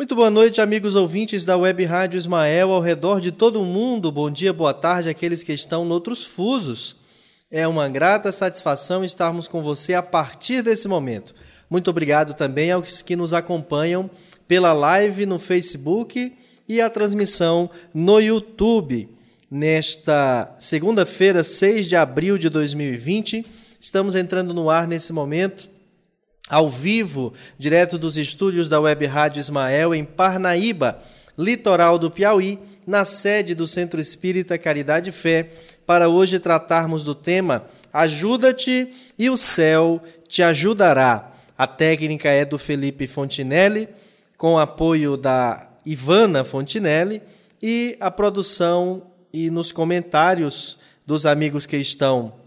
Muito boa noite, amigos ouvintes da Web Rádio Ismael ao redor de todo o mundo. Bom dia, boa tarde àqueles que estão noutros fusos. É uma grata satisfação estarmos com você a partir desse momento. Muito obrigado também aos que nos acompanham pela live no Facebook e a transmissão no YouTube. Nesta segunda-feira, 6 de abril de 2020, estamos entrando no ar nesse momento ao vivo, direto dos estúdios da Web Rádio Ismael, em Parnaíba, litoral do Piauí, na sede do Centro Espírita Caridade e Fé, para hoje tratarmos do tema Ajuda-te e o céu te ajudará. A técnica é do Felipe Fontinelli, com apoio da Ivana Fontinelli, e a produção e nos comentários dos amigos que estão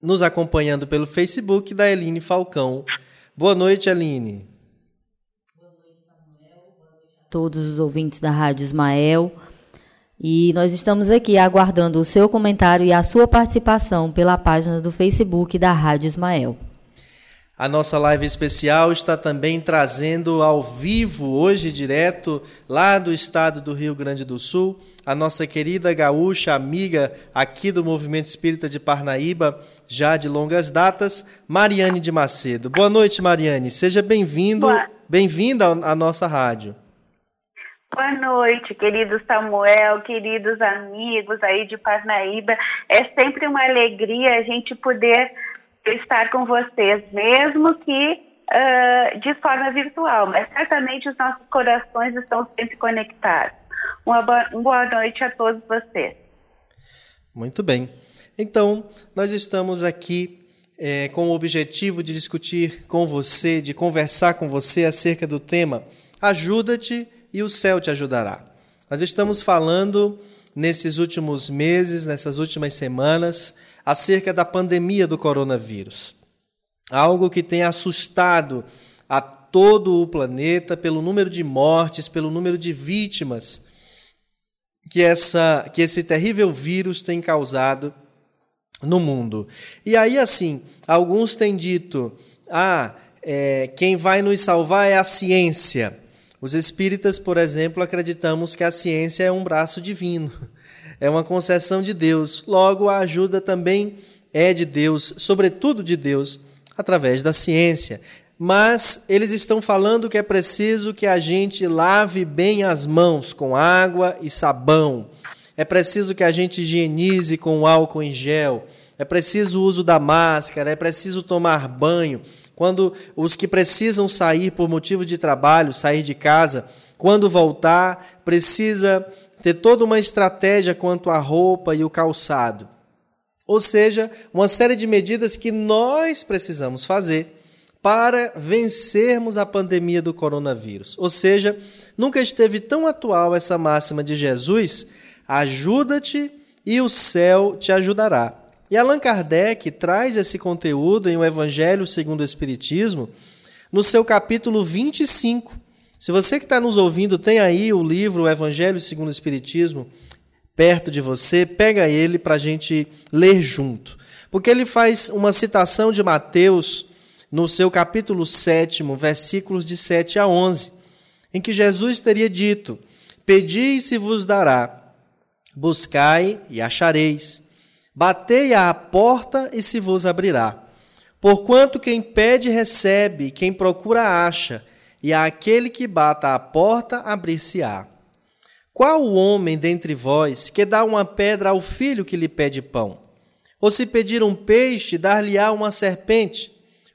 nos acompanhando pelo Facebook da Eline Falcão. Boa noite, Aline. Boa noite, Samuel. Boa noite a todos os ouvintes da Rádio Ismael. E nós estamos aqui aguardando o seu comentário e a sua participação pela página do Facebook da Rádio Ismael. A nossa live especial está também trazendo ao vivo, hoje direto, lá do estado do Rio Grande do Sul, a nossa querida gaúcha, amiga aqui do Movimento Espírita de Parnaíba, já de longas datas, Mariane de Macedo. Boa noite, Mariane. Seja bem-vindo, bem-vinda à nossa rádio. Boa noite, querido Samuel, queridos amigos aí de Parnaíba. É sempre uma alegria a gente poder estar com vocês, mesmo que uh, de forma virtual, mas certamente os nossos corações estão sempre conectados. Uma boa, noite a todos vocês. Muito bem. Então, nós estamos aqui é, com o objetivo de discutir com você, de conversar com você acerca do tema Ajuda-te e o céu te ajudará. Nós estamos falando nesses últimos meses, nessas últimas semanas, acerca da pandemia do coronavírus. Algo que tem assustado a todo o planeta pelo número de mortes, pelo número de vítimas que, essa, que esse terrível vírus tem causado no mundo. E aí, assim, alguns têm dito: ah, é, quem vai nos salvar é a ciência. Os espíritas, por exemplo, acreditamos que a ciência é um braço divino, é uma concessão de Deus. Logo, a ajuda também é de Deus, sobretudo de Deus, através da ciência. Mas eles estão falando que é preciso que a gente lave bem as mãos com água e sabão é preciso que a gente higienize com álcool em gel, é preciso o uso da máscara, é preciso tomar banho. Quando os que precisam sair por motivo de trabalho, sair de casa, quando voltar, precisa ter toda uma estratégia quanto à roupa e o calçado. Ou seja, uma série de medidas que nós precisamos fazer para vencermos a pandemia do coronavírus. Ou seja, nunca esteve tão atual essa máxima de Jesus Ajuda-te e o céu te ajudará. E Allan Kardec traz esse conteúdo em O Evangelho segundo o Espiritismo, no seu capítulo 25. Se você que está nos ouvindo tem aí o livro O Evangelho segundo o Espiritismo perto de você, pega ele para a gente ler junto. Porque ele faz uma citação de Mateus no seu capítulo 7, versículos de 7 a 11, em que Jesus teria dito: Pedi e se vos dará Buscai e achareis. Batei à porta e se vos abrirá. Porquanto quem pede recebe, quem procura acha, e a aquele que bata à porta abrir-se-á. Qual o homem dentre vós que dá uma pedra ao filho que lhe pede pão? Ou se pedir um peixe, dar-lhe-á uma serpente?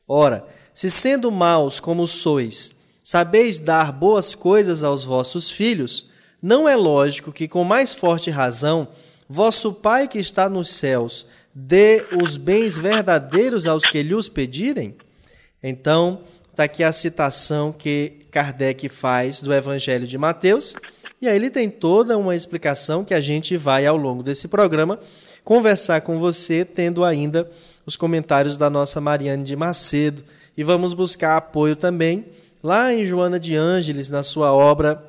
Ora, se sendo maus como sois, sabeis dar boas coisas aos vossos filhos, não é lógico que, com mais forte razão, vosso Pai que está nos céus dê os bens verdadeiros aos que lhe os pedirem? Então, está aqui a citação que Kardec faz do Evangelho de Mateus, e aí ele tem toda uma explicação que a gente vai, ao longo desse programa, conversar com você, tendo ainda os comentários da nossa Mariane de Macedo. E vamos buscar apoio também lá em Joana de Ângeles, na sua obra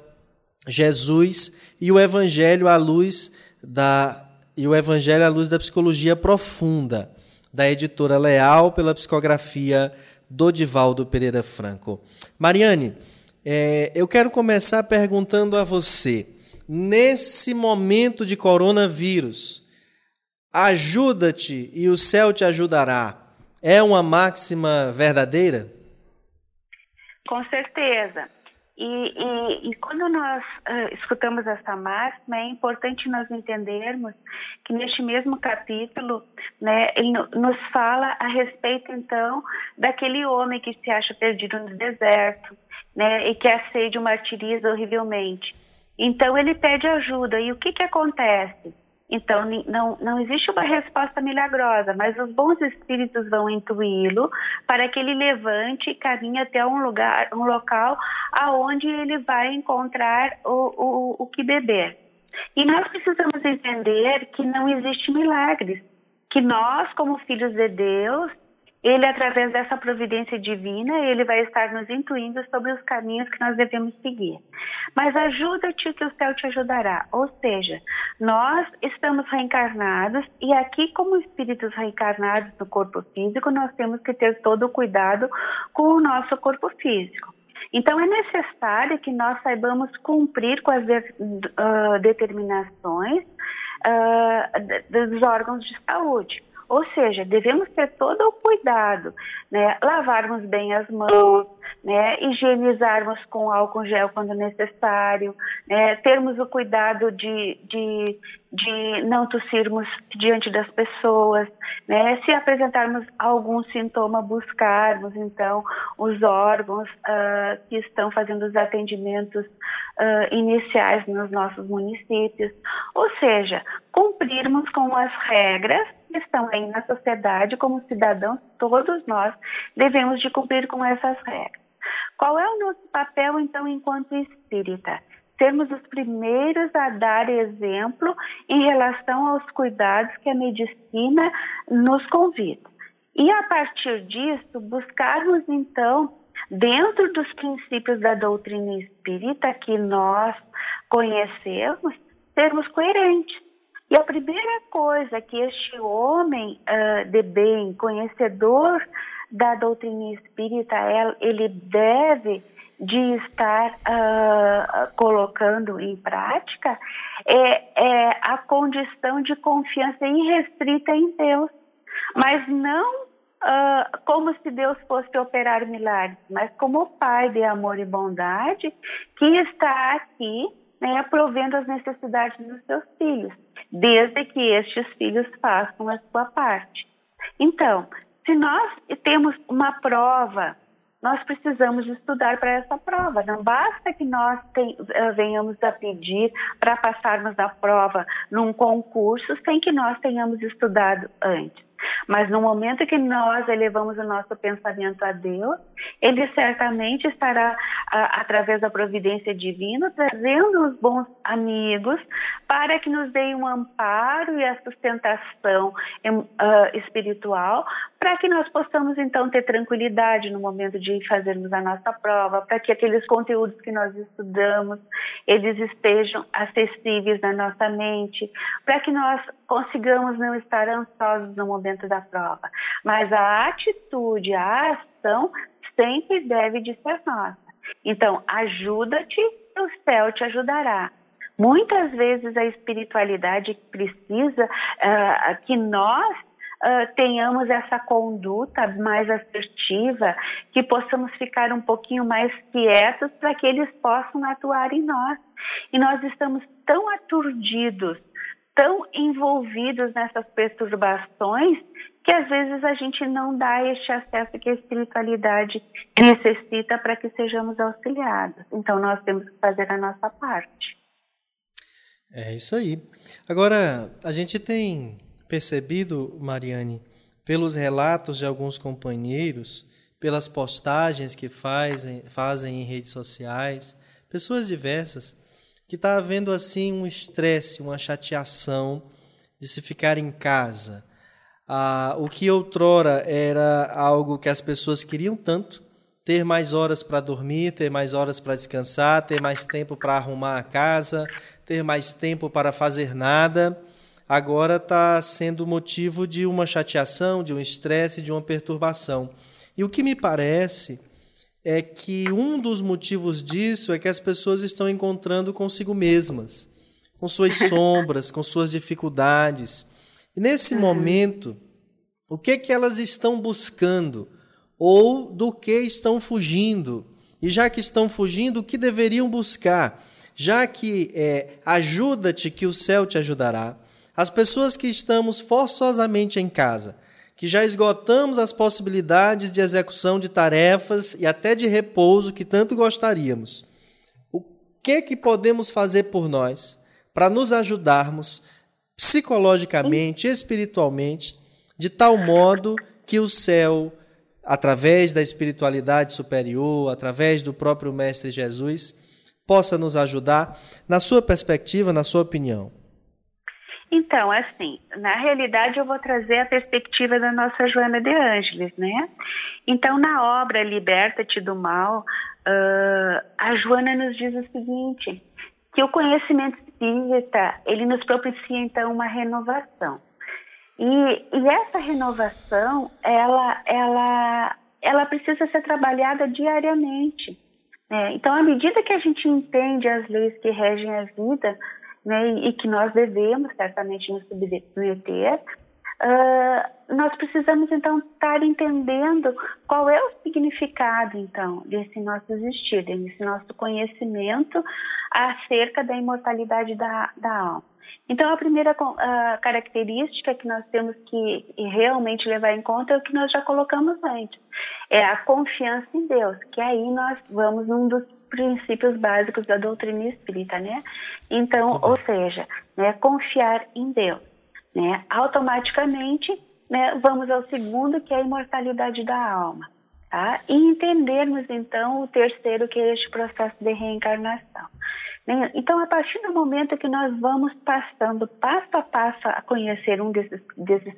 Jesus e o Evangelho à luz da e o Evangelho à luz da psicologia profunda, da editora Leal pela psicografia do Divaldo Pereira Franco. Mariane, É, eu quero começar perguntando a você, nesse momento de coronavírus, ajuda-te e o céu te ajudará. É uma máxima verdadeira? Com certeza. E, e, e, quando nós uh, escutamos essa máxima, é importante nós entendermos que neste mesmo capítulo, né, ele nos fala a respeito, então, daquele homem que se acha perdido no deserto, né, e que a sede o martiriza horrivelmente. Então, ele pede ajuda. E o que, que acontece? Então, não, não existe uma resposta milagrosa, mas os bons espíritos vão intuí-lo para que ele levante e caminhe até um lugar, um local aonde ele vai encontrar o, o, o que beber. E nós precisamos entender que não existe milagres, que nós, como filhos de Deus, ele, através dessa providência divina, ele vai estar nos intuindo sobre os caminhos que nós devemos seguir. Mas ajuda-te que o céu te ajudará. Ou seja, nós estamos reencarnados e aqui, como espíritos reencarnados no corpo físico, nós temos que ter todo o cuidado com o nosso corpo físico. Então, é necessário que nós saibamos cumprir com as de, uh, determinações uh, dos órgãos de saúde. Ou seja, devemos ter todo o cuidado, né? Lavarmos bem as mãos, né? Higienizarmos com álcool gel quando necessário, né? Termos o cuidado de, de, de não tossirmos diante das pessoas, né? Se apresentarmos algum sintoma, buscarmos então os órgãos uh, que estão fazendo os atendimentos uh, iniciais nos nossos municípios, ou seja, cumprirmos com as regras estão aí na sociedade como cidadãos, todos nós devemos de cumprir com essas regras. Qual é o nosso papel, então, enquanto espírita? Sermos os primeiros a dar exemplo em relação aos cuidados que a medicina nos convida. E a partir disso, buscarmos, então, dentro dos princípios da doutrina espírita que nós conhecemos, sermos coerentes e a primeira coisa que este homem uh, de bem, conhecedor da doutrina espírita, ele deve de estar uh, colocando em prática é, é, a condição de confiança irrestrita em Deus, mas não uh, como se Deus fosse operar milagres, mas como o Pai de amor e bondade que está aqui né, provendo as necessidades dos seus filhos desde que estes filhos façam a sua parte. Então, se nós temos uma prova, nós precisamos estudar para essa prova. Não basta que nós eh, venhamos a pedir para passarmos a prova num concurso sem que nós tenhamos estudado antes. Mas no momento que nós elevamos o nosso pensamento a Deus, Ele certamente estará, a, através da providência divina, trazendo os bons amigos para que nos deem um amparo e a sustentação uh, espiritual, para que nós possamos então ter tranquilidade no momento de fazermos a nossa prova, para que aqueles conteúdos que nós estudamos, eles estejam acessíveis na nossa mente, para que nós consigamos não estar ansiosos no momento da prova. Mas a atitude, a ação sempre deve de ser nossa. Então, ajuda-te o céu te ajudará. Muitas vezes a espiritualidade precisa uh, que nós uh, tenhamos essa conduta mais assertiva, que possamos ficar um pouquinho mais quietos para que eles possam atuar em nós. E nós estamos tão aturdidos tão envolvidos nessas perturbações que às vezes a gente não dá este acesso que a espiritualidade necessita para que sejamos auxiliados. Então nós temos que fazer a nossa parte. É isso aí. Agora, a gente tem percebido, Mariane, pelos relatos de alguns companheiros, pelas postagens que fazem, fazem em redes sociais, pessoas diversas, que está havendo assim um estresse, uma chateação de se ficar em casa. Ah, o que outrora era algo que as pessoas queriam tanto, ter mais horas para dormir, ter mais horas para descansar, ter mais tempo para arrumar a casa, ter mais tempo para fazer nada, agora está sendo motivo de uma chateação, de um estresse, de uma perturbação. E o que me parece é que um dos motivos disso é que as pessoas estão encontrando consigo mesmas, com suas sombras, com suas dificuldades. E nesse uhum. momento, o que que elas estão buscando ou do que estão fugindo? E já que estão fugindo, o que deveriam buscar? Já que é, ajuda-te que o céu te ajudará. As pessoas que estamos forçosamente em casa, que já esgotamos as possibilidades de execução de tarefas e até de repouso que tanto gostaríamos. O que que podemos fazer por nós para nos ajudarmos psicologicamente, espiritualmente, de tal modo que o céu, através da espiritualidade superior, através do próprio mestre Jesus, possa nos ajudar na sua perspectiva, na sua opinião? Então, assim, na realidade eu vou trazer a perspectiva da nossa Joana de Ângeles, né? Então, na obra Liberta-te do Mal, uh, a Joana nos diz o seguinte, que o conhecimento espírita, ele nos propicia, então, uma renovação. E, e essa renovação, ela, ela, ela precisa ser trabalhada diariamente. Né? Então, à medida que a gente entende as leis que regem a vida, né, e que nós devemos certamente nos submeter, uh, nós precisamos então estar entendendo qual é o significado então desse nosso existir, desse nosso conhecimento acerca da imortalidade da, da alma. Então, a primeira uh, característica que nós temos que realmente levar em conta é o que nós já colocamos antes: é a confiança em Deus, que aí nós vamos num dos princípios básicos da doutrina espírita, né? Então, ou seja, né, confiar em Deus, né? Automaticamente, né, vamos ao segundo, que é a imortalidade da alma, tá? E entendermos então o terceiro, que é este processo de reencarnação. Né? Então, a partir do momento que nós vamos passando passo a passo a conhecer um desses, desses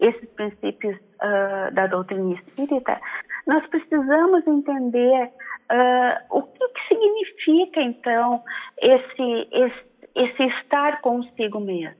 esses princípios uh, da doutrina espírita, nós precisamos entender uh, o que, que, significa, então, esse, esse, esse estar consigo mesmo.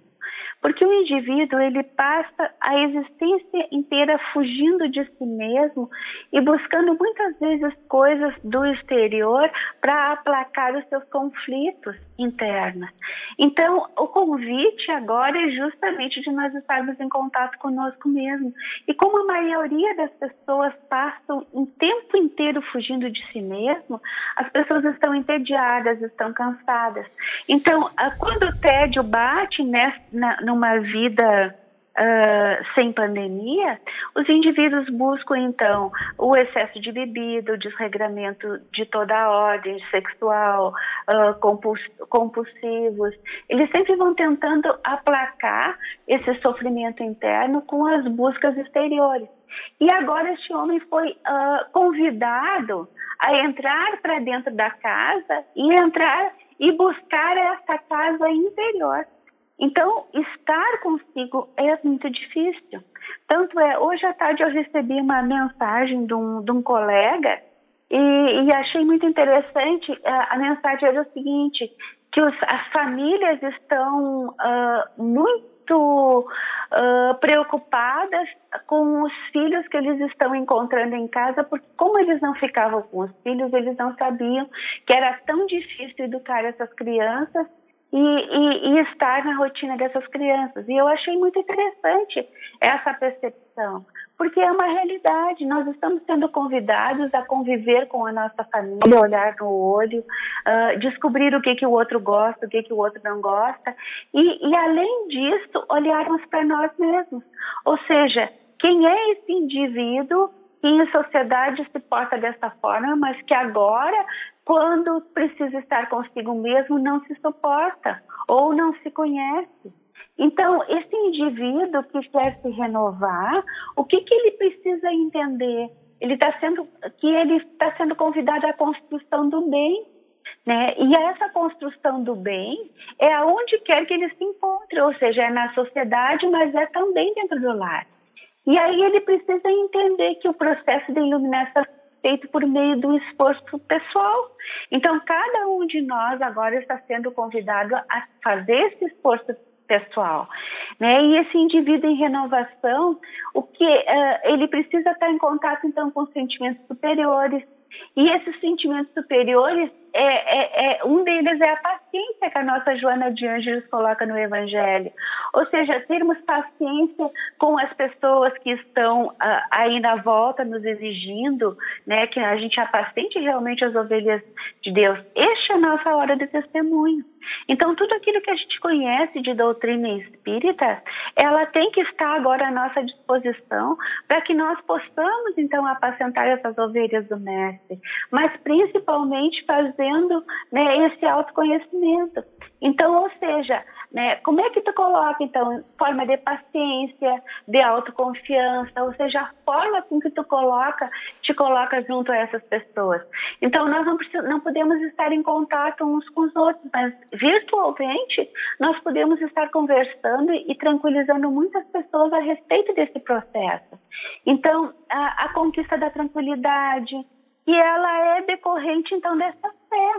Porque o indivíduo ele passa a existência inteira fugindo de si mesmo e buscando muitas vezes coisas do exterior para aplacar os seus conflitos internos. Então, o convite agora é justamente de nós estarmos em contato conosco mesmo. E como a maioria das pessoas passam o tempo inteiro fugindo de si mesmo, as pessoas estão entediadas, estão cansadas. Então, quando o tédio bate nessa, na, numa vida Uh, sem pandemia, os indivíduos buscam então o excesso de bebida, o desregramento de toda a ordem sexual, uh, compuls compulsivos. Eles sempre vão tentando aplacar esse sofrimento interno com as buscas exteriores. E agora este homem foi uh, convidado a entrar para dentro da casa e entrar e buscar essa casa interior então, estar consigo é muito difícil. Tanto é, hoje à tarde eu recebi uma mensagem de um, de um colega e, e, achei muito interessante. A, a, mensagem era o seguinte: que os, as famílias estão uh, muito uh, preocupadas com os filhos que eles estão encontrando em casa, porque como eles não ficavam com os filhos, eles não sabiam que era tão difícil educar essas crianças e, e, e, estar na rotina dessas crianças. E eu achei muito interessante essa percepção, porque é uma realidade. Nós estamos sendo convidados a conviver com a nossa família, olhar no olho, uh, descobrir o que, que o outro gosta, o que, que o outro não gosta, e, e além disso, olharmos para nós mesmos. Ou seja, quem é esse indivíduo que em sociedade se porta dessa forma, mas que agora quando precisa estar consigo mesmo, não se suporta ou não se conhece. Então, esse indivíduo que quer se renovar, o que, que ele precisa entender? Ele está sendo que ele está sendo convidado à construção do bem, né? E essa construção do bem é aonde quer que ele se encontre, ou seja, é na sociedade, mas é também dentro do lar. E aí ele precisa entender que o processo de iluminação feito por meio do esforço pessoal. Então, cada um de nós agora está sendo convidado a fazer esse esforço pessoal, né? E esse indivíduo em renovação, o que uh, ele precisa estar em contato então com sentimentos superiores, E esses sentimentos superiores, é, é, é, um deles é a paciência que a nossa Joana de Ângeles coloca no Evangelho. Ou seja, termos paciência com as pessoas que estão uh, aí na volta nos exigindo né, que a gente apacente realmente as ovelhas de Deus. Esta é a nossa hora de testemunho. Então, tudo aquilo que a gente conhece de doutrina espírita, ela tem que estar agora à nossa disposição para que nós possamos, então, apacentar essas ovelhas do Mestre, mas principalmente fazendo né, esse autoconhecimento. Então, ou seja, né, como é que tu coloca, então, forma de paciência, de autoconfiança, ou seja, a forma com que tu coloca, te coloca junto a essas pessoas. Então, nós não, não podemos estar em contato uns com os outros, mas virtualmente nós podemos estar conversando e tranquilizando muitas pessoas a respeito desse processo. Então, a, a conquista da tranquilidade, e ela é decorrente, então, dessa fé.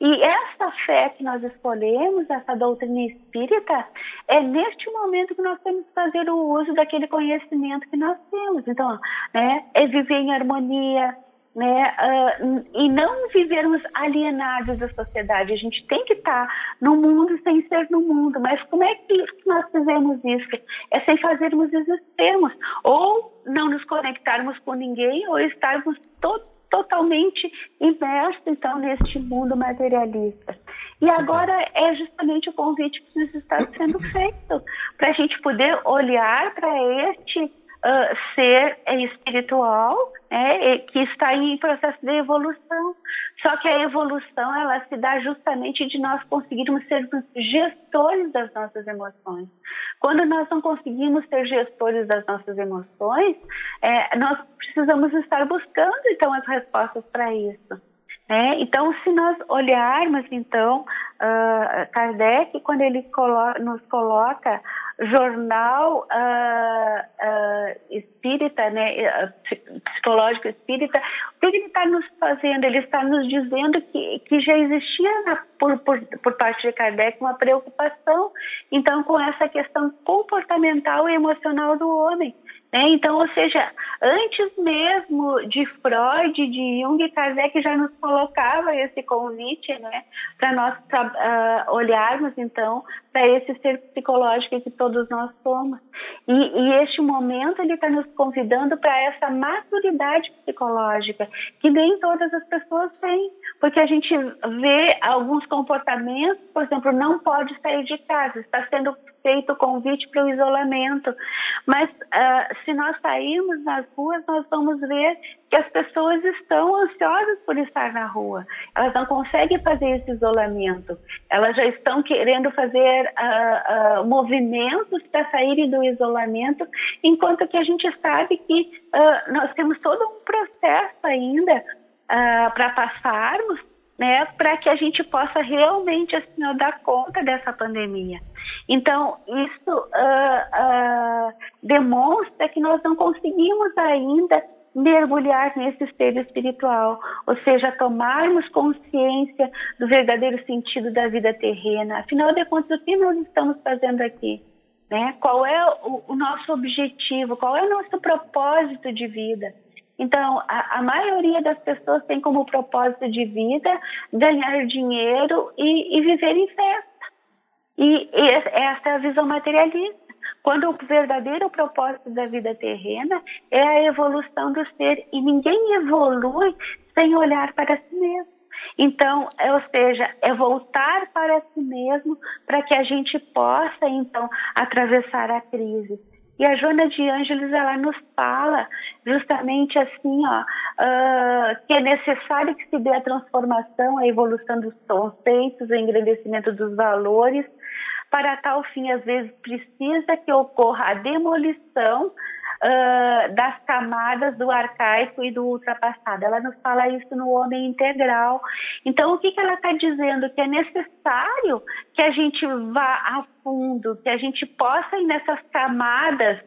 E essa fé que nós escolhemos, essa doutrina espírita, é neste momento que nós temos que fazer o uso daquele conhecimento que nós temos. Então, né, é viver em harmonia, né, uh, e não vivermos alienados da sociedade. A gente tem que estar no mundo sem ser no mundo, mas como é que nós fizemos isso? É sem fazermos esses termos, ou não nos conectarmos com ninguém, ou estarmos todos totalmente imerso então neste mundo materialista. E agora é justamente o convite que nos está sendo feito para a gente poder olhar para este uh, ser espiritual né, que está em processo de evolução. Só que a evolução ela se dá justamente de nós conseguirmos ser gestores das nossas emoções. Quando nós não conseguimos ser gestores das nossas emoções, é, nós precisamos estar buscando então as respostas para isso. É, então, se nós olharmos, então, uh, Kardec, quando ele colo nos coloca jornal uh, uh, espírita, né, psicológico espírita, o que ele está nos fazendo? Ele está nos dizendo que, que já existia na, por, por, por parte de Kardec uma preocupação, então, com essa questão comportamental e emocional do homem. Né? Então, ou seja, antes mesmo de Freud, de Jung, Kardec já nos colocava esse convite né, para nós uh, olharmos, então, para esse ser psicológico que todos nós somos. E, e este momento ele está nos convidando para essa maturidade psicológica, que nem todas as pessoas têm, porque a gente vê alguns comportamentos, por exemplo, não pode sair de casa, está sendo feito o convite para o isolamento. Mas uh, se nós sairmos nas ruas, nós vamos ver que as pessoas estão ansiosas por estar na rua. Elas não conseguem fazer esse isolamento. Elas já estão querendo fazer uh, uh, movimentos para saírem do isolamento, enquanto que a gente sabe que nós temos todo um processo ainda para passarmos né, para que a gente possa realmente assim, dar conta dessa pandemia. Então, isso uh, uh, demonstra que nós não conseguimos ainda mergulhar nesse ser espiritual, ou seja, tomarmos consciência do verdadeiro sentido da vida terrena. Afinal de contas, o que nós estamos fazendo aqui? Né? Qual é o, o nosso objetivo? Qual é o nosso propósito de vida? Então, a, a, maioria das pessoas tem como propósito de vida ganhar dinheiro e, e viver em festa. E, e essa é a visão materialista. Quando o verdadeiro propósito da vida terrena é a evolução do ser. E ninguém evolui sem olhar para si mesmo. Então, ou seja, é voltar para si mesmo para que a gente possa, então, atravessar a crise. E a Joana de Ângeles, ela nos fala justamente assim, ó, uh, que é necessário que se dê a transformação, a evolução dos conceitos, o engrandecimento dos valores. Para tal fim, às vezes, precisa que ocorra a demolição uh, das camadas do arcaico e do ultrapassado. Ela nos fala isso no homem integral. Então, o que, que ela está dizendo? Que é necessário que a gente vá a fundo, que a gente possa ir nessas camadas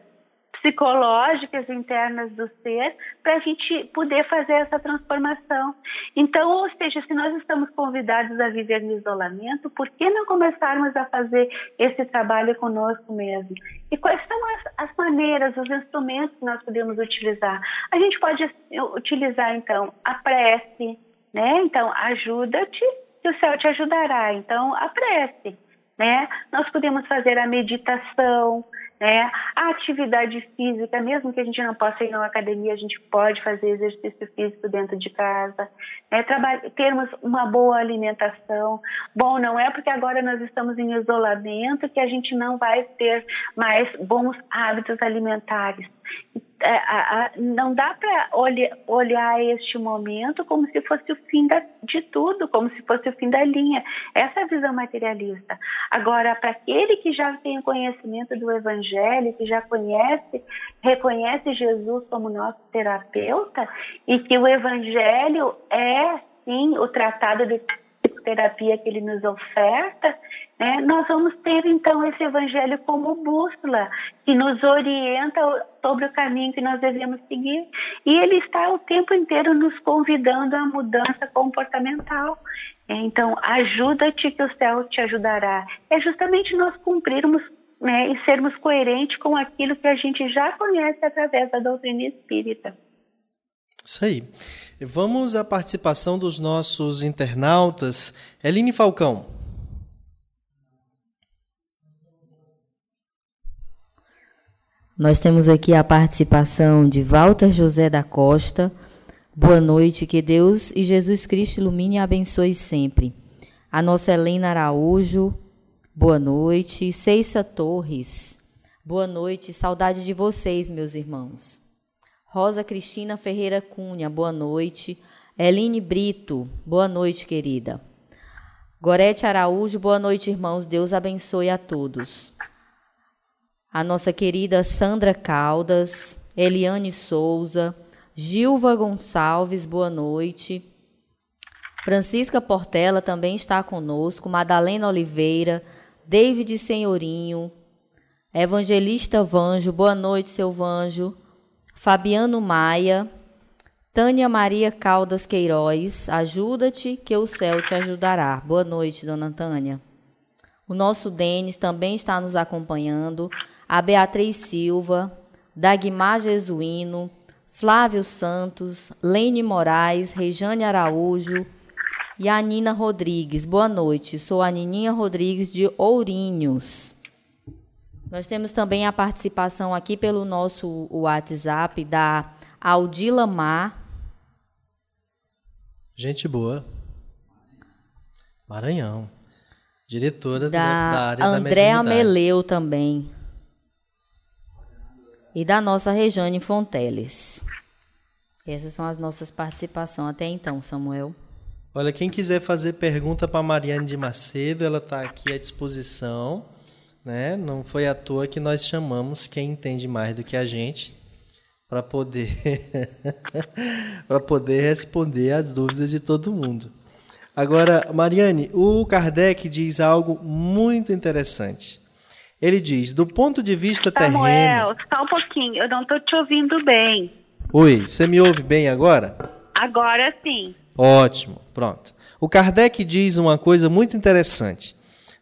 psicológicas internas do ser para a gente poder fazer essa transformação. Então, ou seja, se nós estamos convidados a viver no isolamento, por que não começarmos a fazer esse trabalho conosco mesmo? E quais são as, as maneiras, os instrumentos que nós podemos utilizar? A gente pode utilizar, então, a prece, né? Então, ajuda-te e o céu te ajudará. Então, a prece, né? Nós podemos fazer a meditação, né? A atividade física, mesmo que a gente não possa ir na academia, a gente pode fazer exercício físico dentro de casa, né? termos uma boa alimentação. Bom, não é porque agora nós estamos em isolamento que a gente não vai ter mais bons hábitos alimentares. É, não dá para olhar este momento como se fosse o fim da, de tudo, como se fosse o fim da linha. Essa é a visão materialista. Agora, para aquele que já tem conhecimento do Evangelho, que já conhece, reconhece Jesus como nosso terapeuta e que o Evangelho é, sim, o tratado de terapia que ele nos oferta, né, nós vamos ter então esse evangelho como bússola, que nos orienta sobre o caminho que nós devemos seguir. E ele está o tempo inteiro nos convidando à mudança comportamental. Então, ajuda-te que o céu te ajudará. É justamente nós cumprirmos né, e sermos coerentes com aquilo que a gente já conhece através da doutrina espírita. Isso aí. Vamos à participação dos nossos internautas. Eline Falcão. Nós temos aqui a participação de Walter José da Costa. Boa noite, que Deus e Jesus Cristo ilumine e abençoe sempre. A nossa Helena Araújo, boa noite. Ceissa Torres, boa noite. Saudade de vocês, meus irmãos. Rosa Cristina Ferreira Cunha, boa noite. Eline Brito, boa noite, querida. Gorete Araújo, boa noite, irmãos. Deus abençoe a todos. A nossa querida Sandra Caldas, Eliane Souza, Gilva Gonçalves, boa noite. Francisca Portela também está conosco, Madalena Oliveira, David Senhorinho, Evangelista Vanjo, boa noite, seu Vanjo. Fabiano Maia, Tânia Maria Caldas Queiroz, ajuda-te que o céu te ajudará. Boa noite, dona Tânia. O nosso Denis também está nos acompanhando. A Beatriz Silva, Dagmar Jesuíno, Flávio Santos, Lene Moraes, Rejane Araújo e a Nina Rodrigues. Boa noite, sou a Nininha Rodrigues de Ourinhos. Nós temos também a participação aqui pelo nosso WhatsApp da Aldila Mar. Gente boa. Maranhão. Diretora da, da área Andréa da Meleu também. E da nossa Rejane Fonteles. Essas são as nossas participações até então, Samuel. Olha, quem quiser fazer pergunta para Mariane de Macedo, ela está aqui à disposição. Né? Não foi à toa que nós chamamos quem entende mais do que a gente para poder para poder responder às dúvidas de todo mundo. Agora, Mariane, o Kardec diz algo muito interessante. Ele diz, do ponto de vista Samuel, terreno. só um pouquinho, eu não estou te ouvindo bem. Oi, você me ouve bem agora? Agora sim. Ótimo, pronto. O Kardec diz uma coisa muito interessante.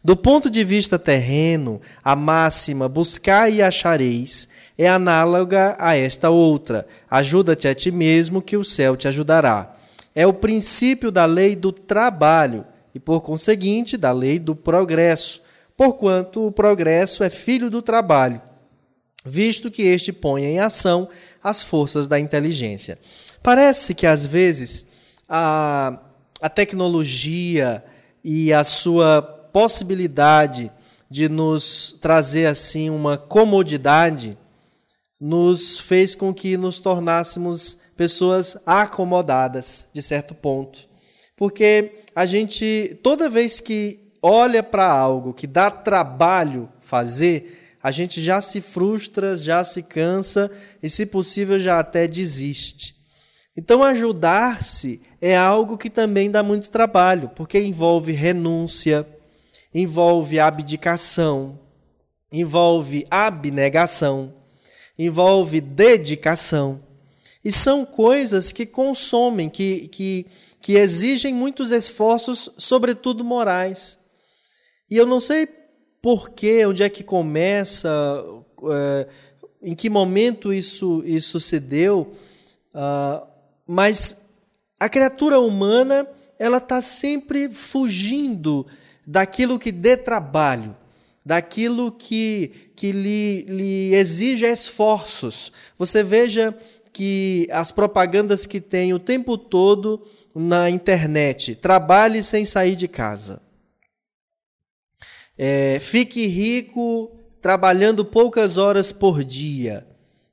Do ponto de vista terreno, a máxima buscar e achareis é análoga a esta outra: ajuda-te a ti mesmo, que o céu te ajudará. É o princípio da lei do trabalho e, por conseguinte, da lei do progresso, porquanto o progresso é filho do trabalho, visto que este põe em ação as forças da inteligência. Parece que, às vezes, a, a tecnologia e a sua possibilidade de nos trazer assim uma comodidade nos fez com que nos tornássemos pessoas acomodadas de certo ponto. Porque a gente toda vez que olha para algo que dá trabalho fazer, a gente já se frustra, já se cansa e, se possível, já até desiste. Então, ajudar-se é algo que também dá muito trabalho, porque envolve renúncia, envolve abdicação, envolve abnegação, envolve dedicação. E são coisas que consomem, que, que, que exigem muitos esforços, sobretudo morais. E eu não sei por que, onde é que começa, é, em que momento isso, isso se deu, uh, mas a criatura humana ela está sempre fugindo daquilo que dê trabalho, daquilo que, que lhe, lhe exige esforços. Você veja que as propagandas que tem o tempo todo na internet, trabalhe sem sair de casa. É, fique rico trabalhando poucas horas por dia.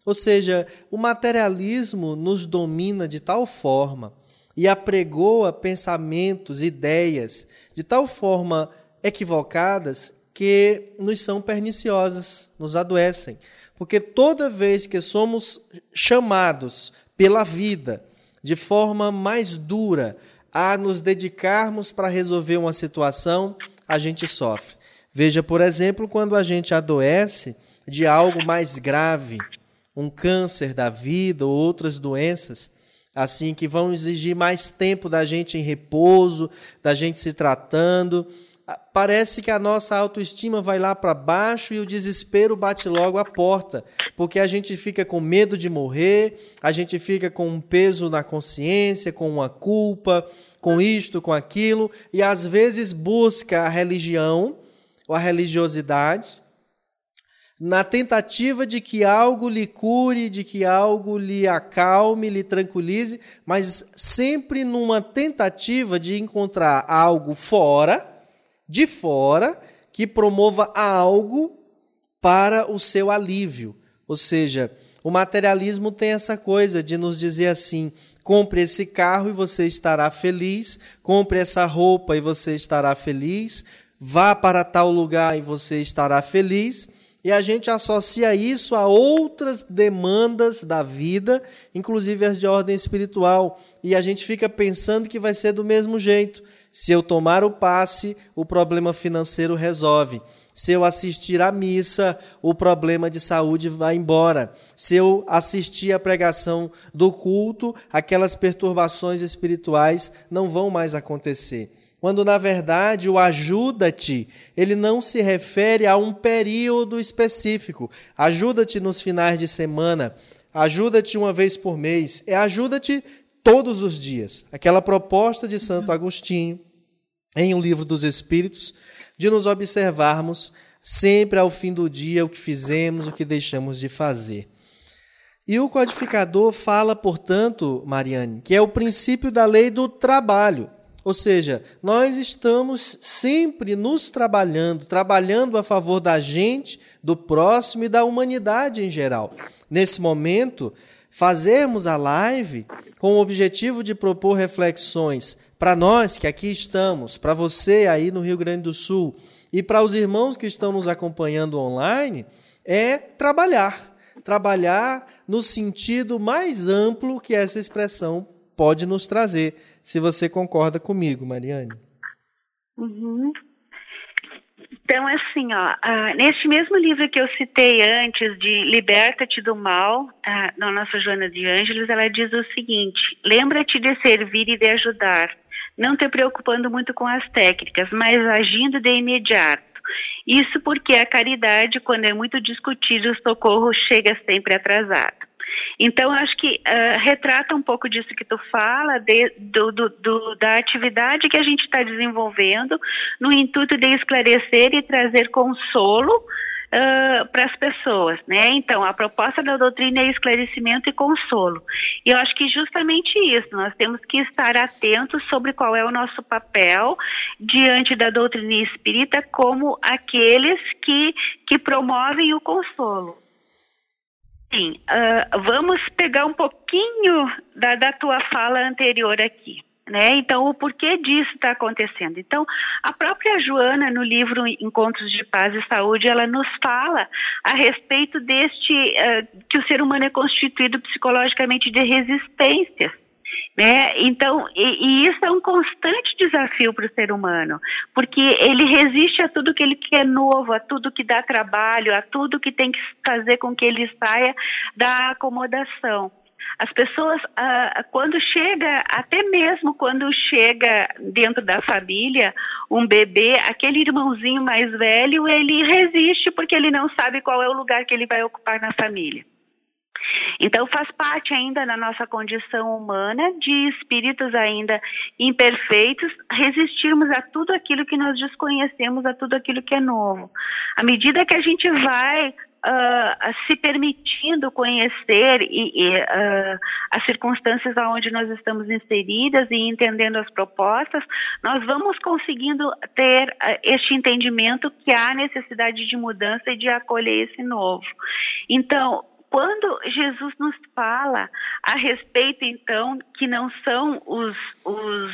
Ou seja, o materialismo nos domina de tal forma e apregoa pensamentos, ideias de tal forma equivocadas que nos são perniciosas, nos adoecem. Porque toda vez que somos chamados pela vida de forma mais dura a nos dedicarmos para resolver uma situação, a gente sofre. Veja, por exemplo, quando a gente adoece de algo mais grave, um câncer da vida ou outras doenças, assim que vão exigir mais tempo da gente em repouso, da gente se tratando. Parece que a nossa autoestima vai lá para baixo e o desespero bate logo à porta, porque a gente fica com medo de morrer, a gente fica com um peso na consciência, com uma culpa, com isto, com aquilo, e às vezes busca a religião ou a religiosidade na tentativa de que algo lhe cure, de que algo lhe acalme, lhe tranquilize, mas sempre numa tentativa de encontrar algo fora, de fora, que promova algo para o seu alívio. Ou seja, o materialismo tem essa coisa de nos dizer assim: compre esse carro e você estará feliz, compre essa roupa e você estará feliz, vá para tal lugar e você estará feliz e a gente associa isso a outras demandas da vida, inclusive as de ordem espiritual, e a gente fica pensando que vai ser do mesmo jeito. Se eu tomar o passe, o problema financeiro resolve. Se eu assistir à missa, o problema de saúde vai embora. Se eu assistir à pregação do culto, aquelas perturbações espirituais não vão mais acontecer quando na verdade o ajuda-te, ele não se refere a um período específico. Ajuda-te nos finais de semana, ajuda-te uma vez por mês, é ajuda-te todos os dias. Aquela proposta de Santo Agostinho em O Livro dos Espíritos, de nos observarmos sempre ao fim do dia o que fizemos, o que deixamos de fazer. E o codificador fala, portanto, Mariane, que é o princípio da lei do trabalho. Ou seja, nós estamos sempre nos trabalhando, trabalhando a favor da gente, do próximo e da humanidade em geral. Nesse momento, fazermos a live com o objetivo de propor reflexões para nós que aqui estamos, para você aí no Rio Grande do Sul e para os irmãos que estão nos acompanhando online, é trabalhar. Trabalhar no sentido mais amplo que essa expressão pode nos trazer se você concorda comigo, Mariane. Uhum. Então, assim, ó, uh, neste mesmo livro que eu citei antes, de Liberta-te do Mal, uh, da nossa Joana de Ângeles, ela diz o seguinte: lembra-te de servir e de ajudar, não te preocupando muito com as técnicas, mas agindo de imediato. Isso porque a caridade, quando é muito discutida, o socorro chega sempre atrasado. Então, acho que uh, retrata um pouco disso que tu fala, de, do, do, do, da atividade que a gente está desenvolvendo, no intuito de esclarecer e trazer consolo uh, para as pessoas, né? Então, a proposta da doutrina é esclarecimento e consolo. E eu acho que justamente isso, nós temos que estar atentos sobre qual é o nosso papel diante da doutrina espírita como aqueles que, que promovem o consolo. Sim, uh, vamos pegar um pouquinho da, da tua fala anterior aqui. Né? Então, o porquê disso está acontecendo? Então, a própria Joana, no livro Encontros de Paz e Saúde, ela nos fala a respeito deste uh, que o ser humano é constituído psicologicamente de resistências. Né? Então, e, e, isso é um constante desafio para o ser humano, porque ele resiste a tudo que ele quer novo, a tudo que dá trabalho, a tudo que tem que fazer com que ele saia da acomodação. As pessoas, ah, quando chega, até mesmo quando chega dentro da família um bebê, aquele irmãozinho mais velho, ele resiste porque ele não sabe qual é o lugar que ele vai ocupar na família. Então faz parte ainda da nossa condição humana de espíritos ainda imperfeitos resistirmos a tudo aquilo que nós desconhecemos, a tudo aquilo que é novo. À medida que a gente vai uh, se permitindo conhecer e, e uh, as circunstâncias aonde nós estamos inseridas e entendendo as propostas, nós vamos conseguindo ter uh, este entendimento que há necessidade de mudança e de acolher esse novo. Então, quando Jesus nos fala a respeito, então, que não são os, os,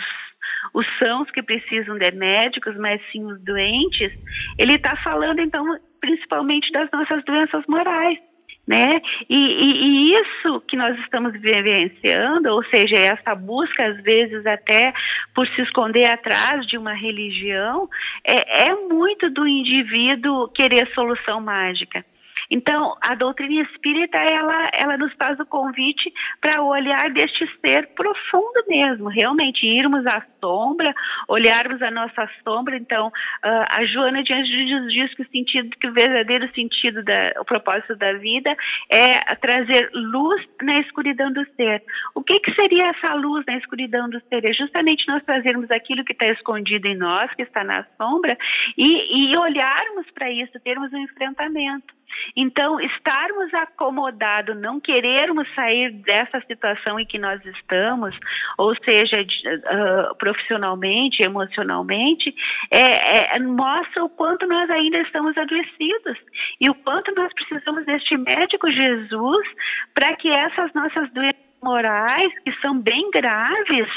os sãos que precisam de médicos, mas sim os doentes, ele está falando, então, principalmente das nossas doenças morais. Né? E, e, e, isso que nós estamos vivenciando, ou seja, essa busca, às vezes, até por se esconder atrás de uma religião, é, é muito do indivíduo querer solução mágica. Então, a doutrina espírita, ela, ela nos faz o convite para olhar deste ser profundo mesmo, realmente irmos à sombra, olharmos a nossa sombra. Então, uh, a Joana de Anjos diz que o sentido, que o verdadeiro sentido, da, o propósito da vida é trazer luz na escuridão do ser. O que, que seria essa luz na escuridão do ser? É justamente nós trazermos aquilo que está escondido em nós, que está na sombra, e, e olharmos para isso, termos um enfrentamento. Então, estarmos acomodados, não querermos sair dessa situação em que nós estamos, ou seja, uh, profissionalmente, emocionalmente, é, é, mostra o quanto nós ainda estamos adoecidos e o quanto nós precisamos deste médico Jesus para que essas nossas doenças morais, que são bem graves,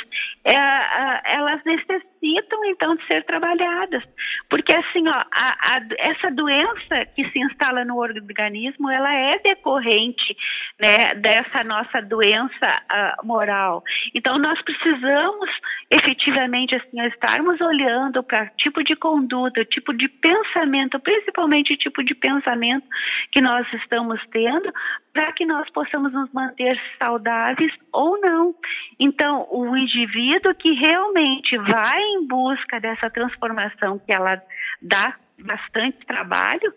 é, elas necessitam então de ser trabalhadas. Porque assim, ó, a, a, essa doença que se instala no organismo, ela é decorrente né, dessa nossa doença uh, moral. Então nós precisamos efetivamente assim estarmos olhando para tipo de conduta, tipo de pensamento, principalmente o tipo de pensamento que nós estamos tendo, para que nós possamos nos manter saudáveis ou não. Então, o indivíduo que realmente vai em busca dessa transformação que ela dá bastante trabalho,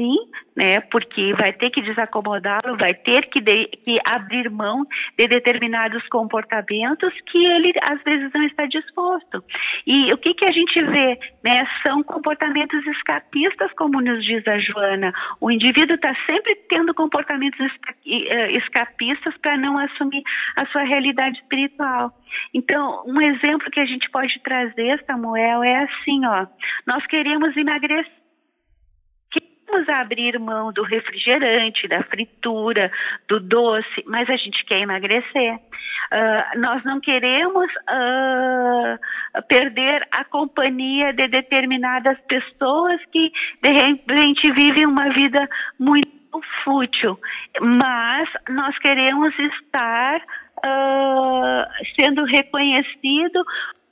sim, né? Porque vai ter que desacomodá-lo, vai ter que, de, que abrir mão de determinados comportamentos que ele às vezes não está disposto. E o que que a gente vê, né? São comportamentos escapistas, como nos diz a Joana. O indivíduo está sempre tendo comportamentos eh, escapistas para não assumir a sua realidade espiritual. Então, um exemplo que a gente pode trazer, Samuel, é assim, ó. Nós queremos emagrecer Vamos abrir mão do refrigerante, da fritura, do doce, mas a gente quer emagrecer. Uh, nós não queremos uh, perder a companhia de determinadas pessoas que de repente vivem uma vida muito fútil, mas nós queremos estar uh, sendo reconhecido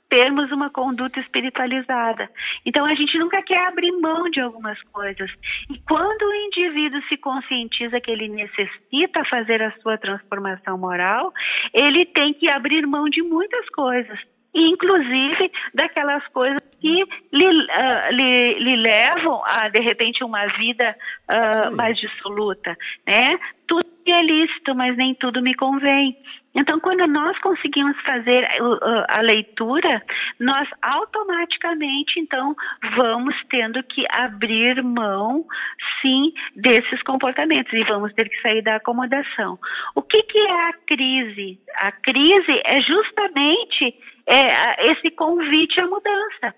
termos uma conduta espiritualizada. Então a gente nunca quer abrir mão de algumas coisas. E quando o indivíduo se conscientiza que ele necessita fazer a sua transformação moral, ele tem que abrir mão de muitas coisas. Inclusive daquelas coisas que lhe, uh, lhe, lhe levam a, de repente, uma vida uh, mais dissoluta. Né? Tudo é lícito, mas nem tudo me convém. Então, quando nós conseguimos fazer a leitura, nós automaticamente, então, vamos tendo que abrir mão, sim, desses comportamentos e vamos ter que sair da acomodação. O que, que é a crise? A crise é justamente é, esse convite à mudança.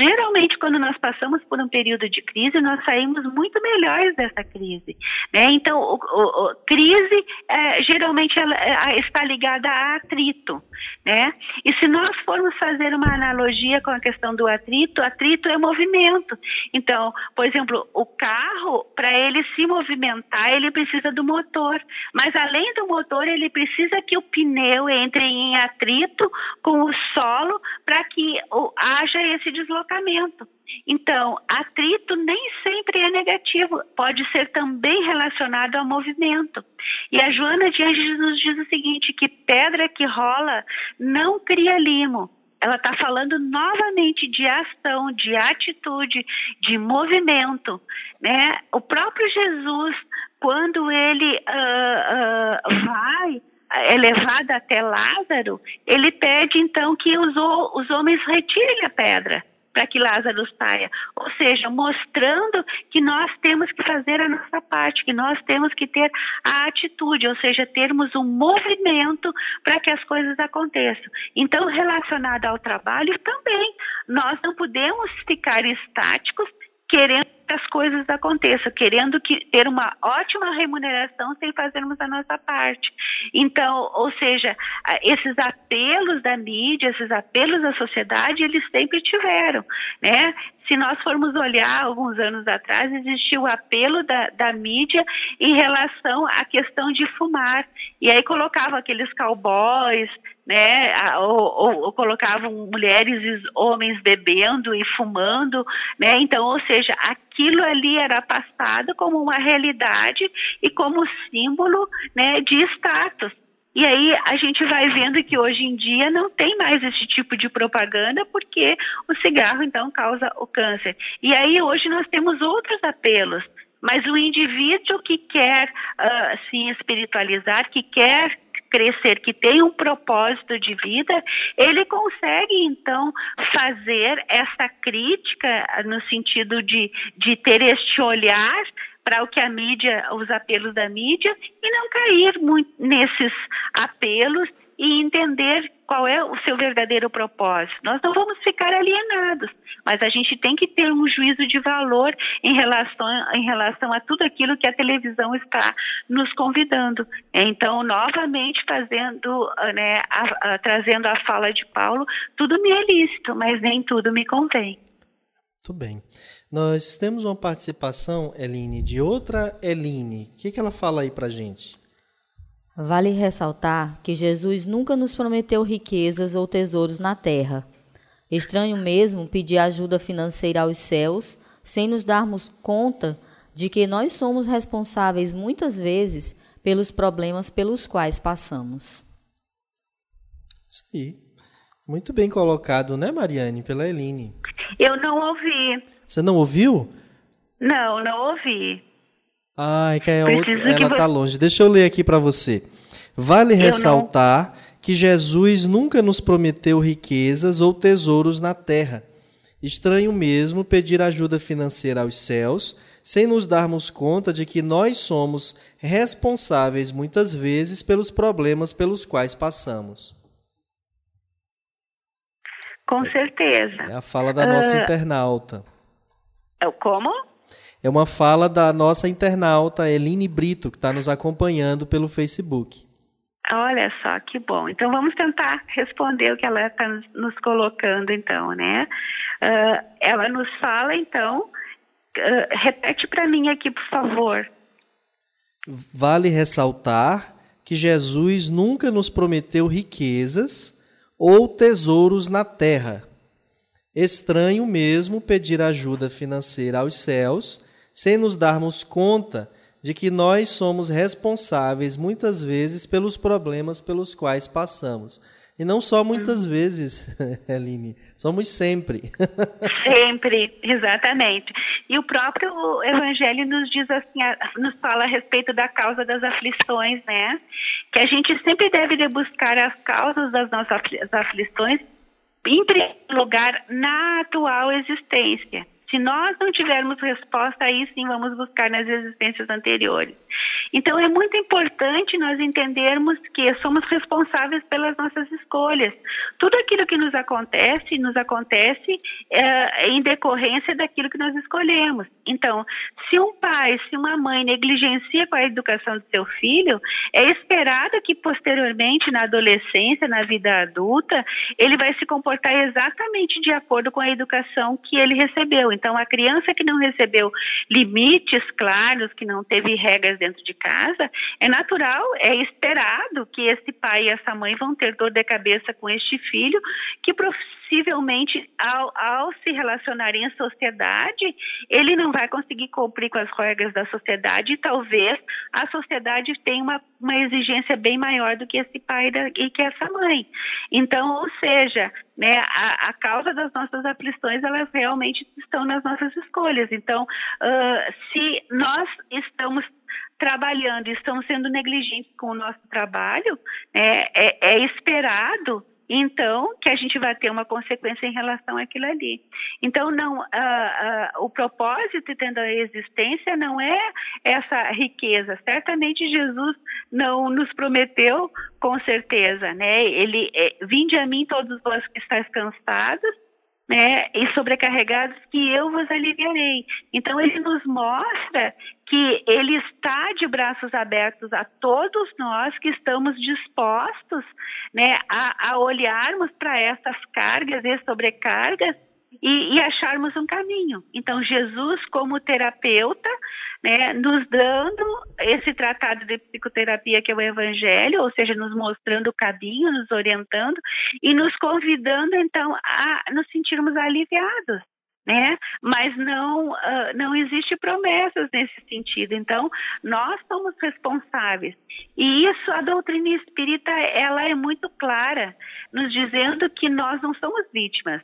Geralmente, quando nós passamos por um período de crise, nós saímos muito melhores dessa crise. Né? Então, o, o, o crise é, geralmente ela, é, está ligada a atrito. Né? E se nós formos fazer uma analogia com a questão do atrito, atrito é movimento. Então, por exemplo, o carro, para ele se movimentar, ele precisa do motor. Mas além do motor, ele precisa que o pneu entre em atrito com o solo para que haja esse deslocamento. Então, atrito nem sempre é negativo, pode ser também relacionado ao movimento. E a Joana de Anjos nos diz o seguinte: que pedra que rola não cria limo. Ela está falando novamente de ação, de atitude, de movimento. Né? O próprio Jesus, quando ele uh, uh, vai é levado até Lázaro, ele pede então que os, os homens retirem a pedra para que Lázaro saia. Ou seja, mostrando que nós temos que fazer a nossa parte, que nós temos que ter a atitude, ou seja, termos um movimento para que as coisas aconteçam. Então, relacionado ao trabalho também, nós não podemos ficar estáticos querendo que as coisas aconteçam, querendo que, ter uma ótima remuneração sem fazermos a nossa parte. Então, ou seja, esses apelos da mídia, esses apelos da sociedade, eles sempre tiveram, né? Se nós formos olhar alguns anos atrás, existia o apelo da, da mídia em relação à questão de fumar. E aí colocavam aqueles cowboys, né, ou, ou, ou, colocavam mulheres e homens bebendo e fumando, né, então, ou seja, aquilo ali era passado como uma realidade e como símbolo, né, de status. E aí a gente vai vendo que hoje em dia não tem mais esse tipo de propaganda porque o cigarro então causa o câncer. E aí hoje nós temos outros apelos, mas o indivíduo que quer uh, se espiritualizar, que quer crescer, que tem um propósito de vida, ele consegue então fazer essa crítica no sentido de, de ter este olhar para o que a mídia, os apelos da mídia, e não cair muito nesses apelos e entender qual é o seu verdadeiro propósito. Nós não vamos ficar alienados, mas a gente tem que ter um juízo de valor em relação, em relação a tudo aquilo que a televisão está nos convidando. Então, novamente, fazendo, né, a, a, trazendo a fala de Paulo, tudo me é lícito, mas nem tudo me convém. Muito bem. Nós temos uma participação, Eline, de outra Eline. O que, que ela fala aí para gente? Vale ressaltar que Jesus nunca nos prometeu riquezas ou tesouros na terra. Estranho mesmo pedir ajuda financeira aos céus sem nos darmos conta de que nós somos responsáveis muitas vezes pelos problemas pelos quais passamos. Sim. Muito bem colocado, né, Mariane, pela Eline. Eu não ouvi. Você não ouviu? Não, não ouvi. Ai, que é outra, ela está longe. Deixa eu ler aqui para você. Vale ressaltar não... que Jesus nunca nos prometeu riquezas ou tesouros na terra. Estranho mesmo pedir ajuda financeira aos céus, sem nos darmos conta de que nós somos responsáveis muitas vezes pelos problemas pelos quais passamos. Com certeza. É a fala da nossa uh, internauta. Como? É uma fala da nossa internauta Eline Brito, que está nos acompanhando pelo Facebook. Olha só, que bom. Então vamos tentar responder o que ela está nos colocando, então, né? Uh, ela nos fala, então, uh, repete para mim aqui, por favor. Vale ressaltar que Jesus nunca nos prometeu riquezas ou tesouros na terra. Estranho mesmo pedir ajuda financeira aos céus sem nos darmos conta de que nós somos responsáveis muitas vezes pelos problemas pelos quais passamos. E não só muitas uhum. vezes, Aline, somos sempre. sempre, exatamente. E o próprio Evangelho nos diz assim, nos fala a respeito da causa das aflições, né? Que a gente sempre deve buscar as causas das nossas aflições, em primeiro lugar, na atual existência. Se nós não tivermos resposta, aí sim vamos buscar nas existências anteriores. Então é muito importante nós entendermos que somos responsáveis pelas nossas escolhas. Tudo aquilo que nos acontece, nos acontece é, em decorrência daquilo que nós escolhemos. Então, se um pai, se uma mãe negligencia com a educação do seu filho, é esperado que posteriormente, na adolescência, na vida adulta, ele vai se comportar exatamente de acordo com a educação que ele recebeu. Então, a criança que não recebeu limites claros, que não teve regras dentro de casa, é natural, é esperado que esse pai e essa mãe vão ter dor de cabeça com este filho, que possivelmente, ao, ao se relacionarem em sociedade, ele não vai conseguir cumprir com as regras da sociedade e talvez a sociedade tenha uma, uma exigência bem maior do que esse pai da, e que essa mãe. Então, ou seja, né, a, a, causa das nossas aflições, elas realmente estão nas nossas escolhas. Então, uh, se nós estamos trabalhando estamos sendo negligentes com o nosso trabalho, é, é, é esperado então que a gente vai ter uma consequência em relação àquilo ali. Então, não, o propósito tendo a existência não é essa riqueza. Certamente Jesus não nos prometeu, com certeza, né? Ele, é, vinde a mim todos vós que estáis cansados né, e sobrecarregados, que eu vos aliviarei. Então, ele nos mostra que ele está de braços abertos a todos nós que estamos dispostos né, a, a olharmos para essas cargas e sobrecargas e, e, acharmos um caminho. Então, Jesus, como terapeuta, né, nos dando esse tratado de psicoterapia que é o Evangelho, ou seja, nos mostrando o caminho, nos orientando e nos convidando, então, a nos sentirmos aliviados. Né? Mas não uh, não existe promessas nesse sentido. Então nós somos responsáveis e isso a doutrina espírita ela é muito clara, nos dizendo que nós não somos vítimas.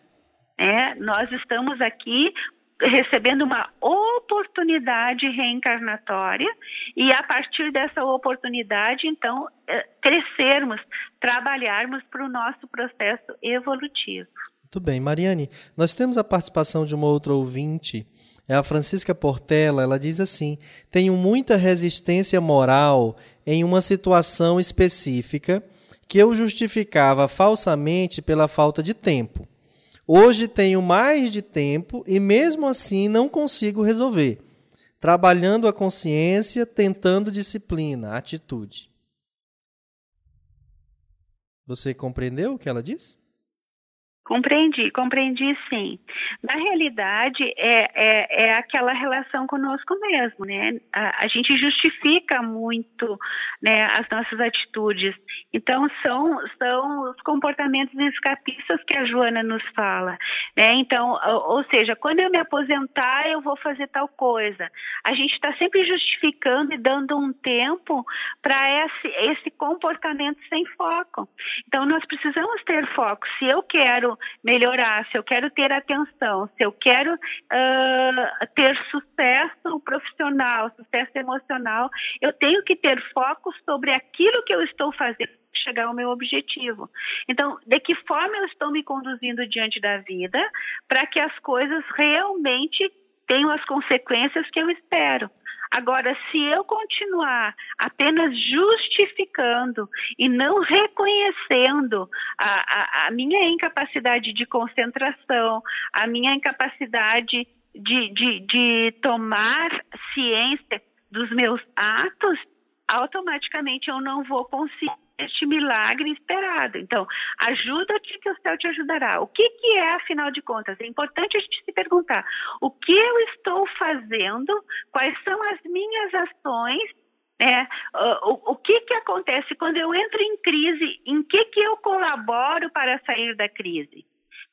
É, nós estamos aqui recebendo uma oportunidade reencarnatória e a partir dessa oportunidade, então, é, crescermos, trabalharmos para o nosso processo evolutivo. Muito bem, Mariane, nós temos a participação de uma outra ouvinte, é a Francisca Portela, ela diz assim: "Tenho muita resistência moral em uma situação específica que eu justificava falsamente pela falta de tempo. Hoje tenho mais de tempo e mesmo assim não consigo resolver. Trabalhando a consciência, tentando disciplina, atitude. Você compreendeu o que ela disse? Compreendi, compreendi sim. Na realidade, é, é, é aquela relação conosco mesmo, né? A, a, gente justifica muito né, as nossas atitudes. Então, são, são os comportamentos escapistas que a Joana nos fala. Né? Então, ou, ou seja, quando eu me aposentar, eu vou fazer tal coisa. A gente está sempre justificando e dando um tempo para esse, esse comportamento sem foco. Então, nós precisamos ter foco. Se eu quero melhorar, se eu quero ter atenção, se eu quero uh, ter sucesso profissional, sucesso emocional, eu tenho que ter foco sobre aquilo que eu estou fazendo chegar ao meu objetivo. Então, de que forma eu estou me conduzindo diante da vida para que as coisas realmente tenham as consequências que eu espero. Agora, se eu continuar apenas justificando e não reconhecendo a, a, a minha incapacidade de concentração, a minha incapacidade de, de, de tomar ciência dos meus atos, automaticamente eu não vou conseguir este milagre esperado. Então, ajuda-te que o céu te ajudará. O que, que é, afinal de contas? É importante a gente se perguntar: o que eu estou fazendo? Quais são as minhas ações? É, o, o que, que acontece quando eu entro em crise? Em que, que eu colaboro para sair da crise?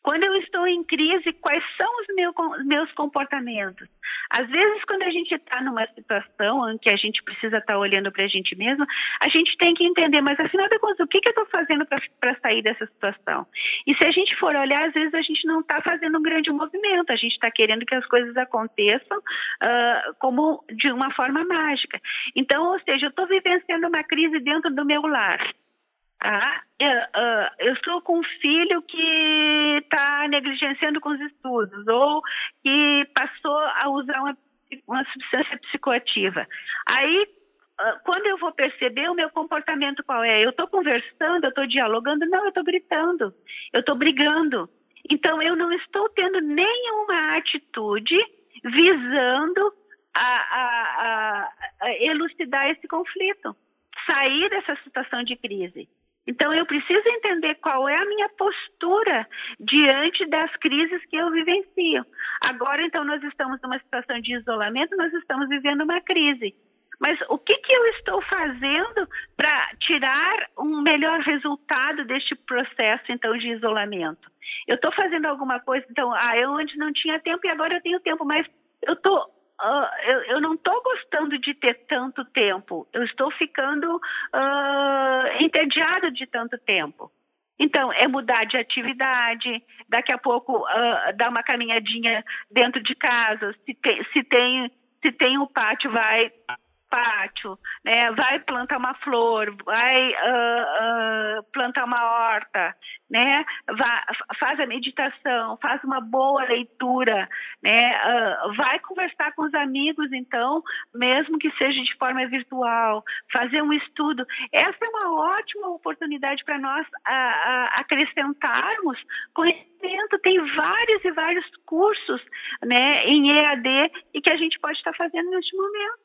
Quando eu estou em crise, quais são os meu, meus comportamentos? Às vezes, quando a gente está numa situação em que a gente precisa estar tá olhando para a gente mesmo, a gente tem que entender, mas afinal de contas, o que, que eu estou fazendo para sair dessa situação? E se a gente for olhar, às vezes a gente não está fazendo um grande movimento, a gente está querendo que as coisas aconteçam uh, como de uma forma mágica. Então, ou seja, eu estou vivenciando uma crise dentro do meu lar. Tá? Eu, uh, eu estou com um filho que está negligenciando com os estudos ou que passou a usar uma, uma substância psicoativa. Aí quando eu vou perceber o meu comportamento qual é? Eu estou conversando, eu estou dialogando? Não, eu estou gritando, eu estou brigando. Então, eu não estou tendo nenhuma atitude visando a, a, a, elucidar esse conflito, sair dessa situação de crise. Então, eu preciso entender qual é a minha postura diante das crises que eu vivencio. Agora, então, nós estamos numa situação de isolamento, nós estamos vivendo uma crise. Mas o que, que eu estou fazendo para tirar um melhor resultado deste processo, então, de isolamento? Eu estou fazendo alguma coisa, então, ah, eu antes não tinha tempo e agora eu tenho tempo, mas eu tô, Uh, eu, eu, não estou gostando de ter tanto tempo, eu estou ficando uh, entediado de tanto tempo. Então, é mudar de atividade, daqui a pouco uh, dar uma caminhadinha dentro de casa, se tem, se tem, se tem um pátio, vai pátio, né? Vai plantar uma flor, vai uh, uh, plantar uma horta, né? Vai, faz a meditação, faz uma boa leitura, né? Uh, vai conversar com os amigos, então, mesmo que seja de forma virtual, fazer um estudo. Essa é uma ótima oportunidade para nós acrescentarmos conhecimento. Tem vários e vários cursos, né, em EAD e que a gente pode estar fazendo neste momento.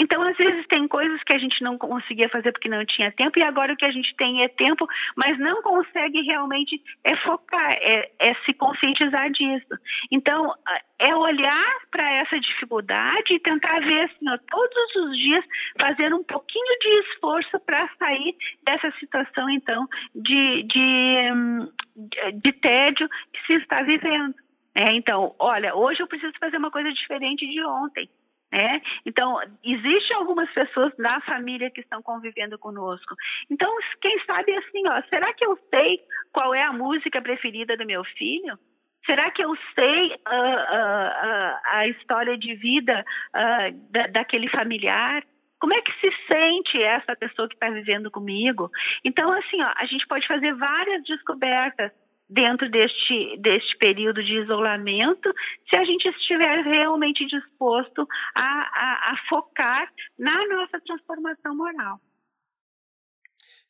Então, às vezes, tem coisas que a gente não conseguia fazer porque não tinha tempo, e agora o que a gente tem é tempo, mas não consegue realmente é focar, é, é se conscientizar disso. Então, é olhar para essa dificuldade e tentar ver, assim, ó, todos os dias, fazer um pouquinho de esforço para sair dessa situação, então, de, de, hum, de tédio que se está vivendo. É, então, olha, hoje eu preciso fazer uma coisa diferente de ontem. Né? Então, existem algumas pessoas da família que estão convivendo conosco. Então, quem sabe assim, ó, será que eu sei qual é a música preferida do meu filho? Será que eu sei uh, uh, uh, a história de vida da, daquele familiar? Como é que se sente essa pessoa que está vivendo comigo? Então, assim, ó, a gente pode fazer várias descobertas dentro deste, deste período de isolamento, se a gente estiver realmente disposto a, a, a focar na nossa transformação moral.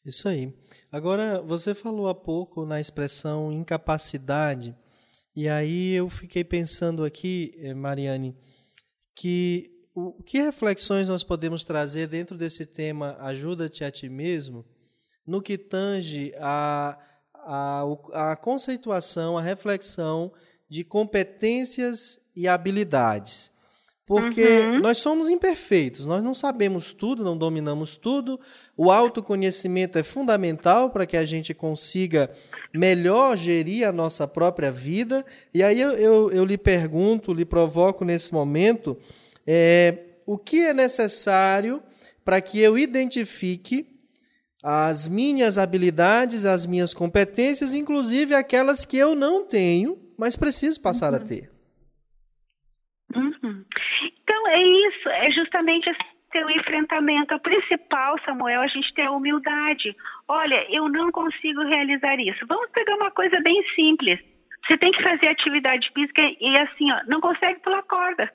Isso aí. Agora, você falou há pouco na expressão incapacidade, e aí eu fiquei pensando aqui, eh, Mariane, que o que reflexões nós podemos trazer dentro desse tema Ajuda-te a ti mesmo, no que tange a a, a conceituação, a reflexão de competências e habilidades. Porque uhum. nós somos imperfeitos, nós não sabemos tudo, não dominamos tudo. O autoconhecimento é fundamental para que a gente consiga melhor gerir a nossa própria vida. E aí eu, eu, eu lhe pergunto, lhe provoco nesse momento, é, o que é necessário para que eu identifique as minhas habilidades, as minhas competências, inclusive aquelas que eu não tenho, mas preciso passar uhum. a ter. Uhum. Então é isso, é justamente ter o enfrentamento. O principal, Samuel, a gente ter a humildade. Olha, eu não consigo realizar isso. Vamos pegar uma coisa bem simples. Você tem que fazer atividade física e assim, ó, não consegue pular corda.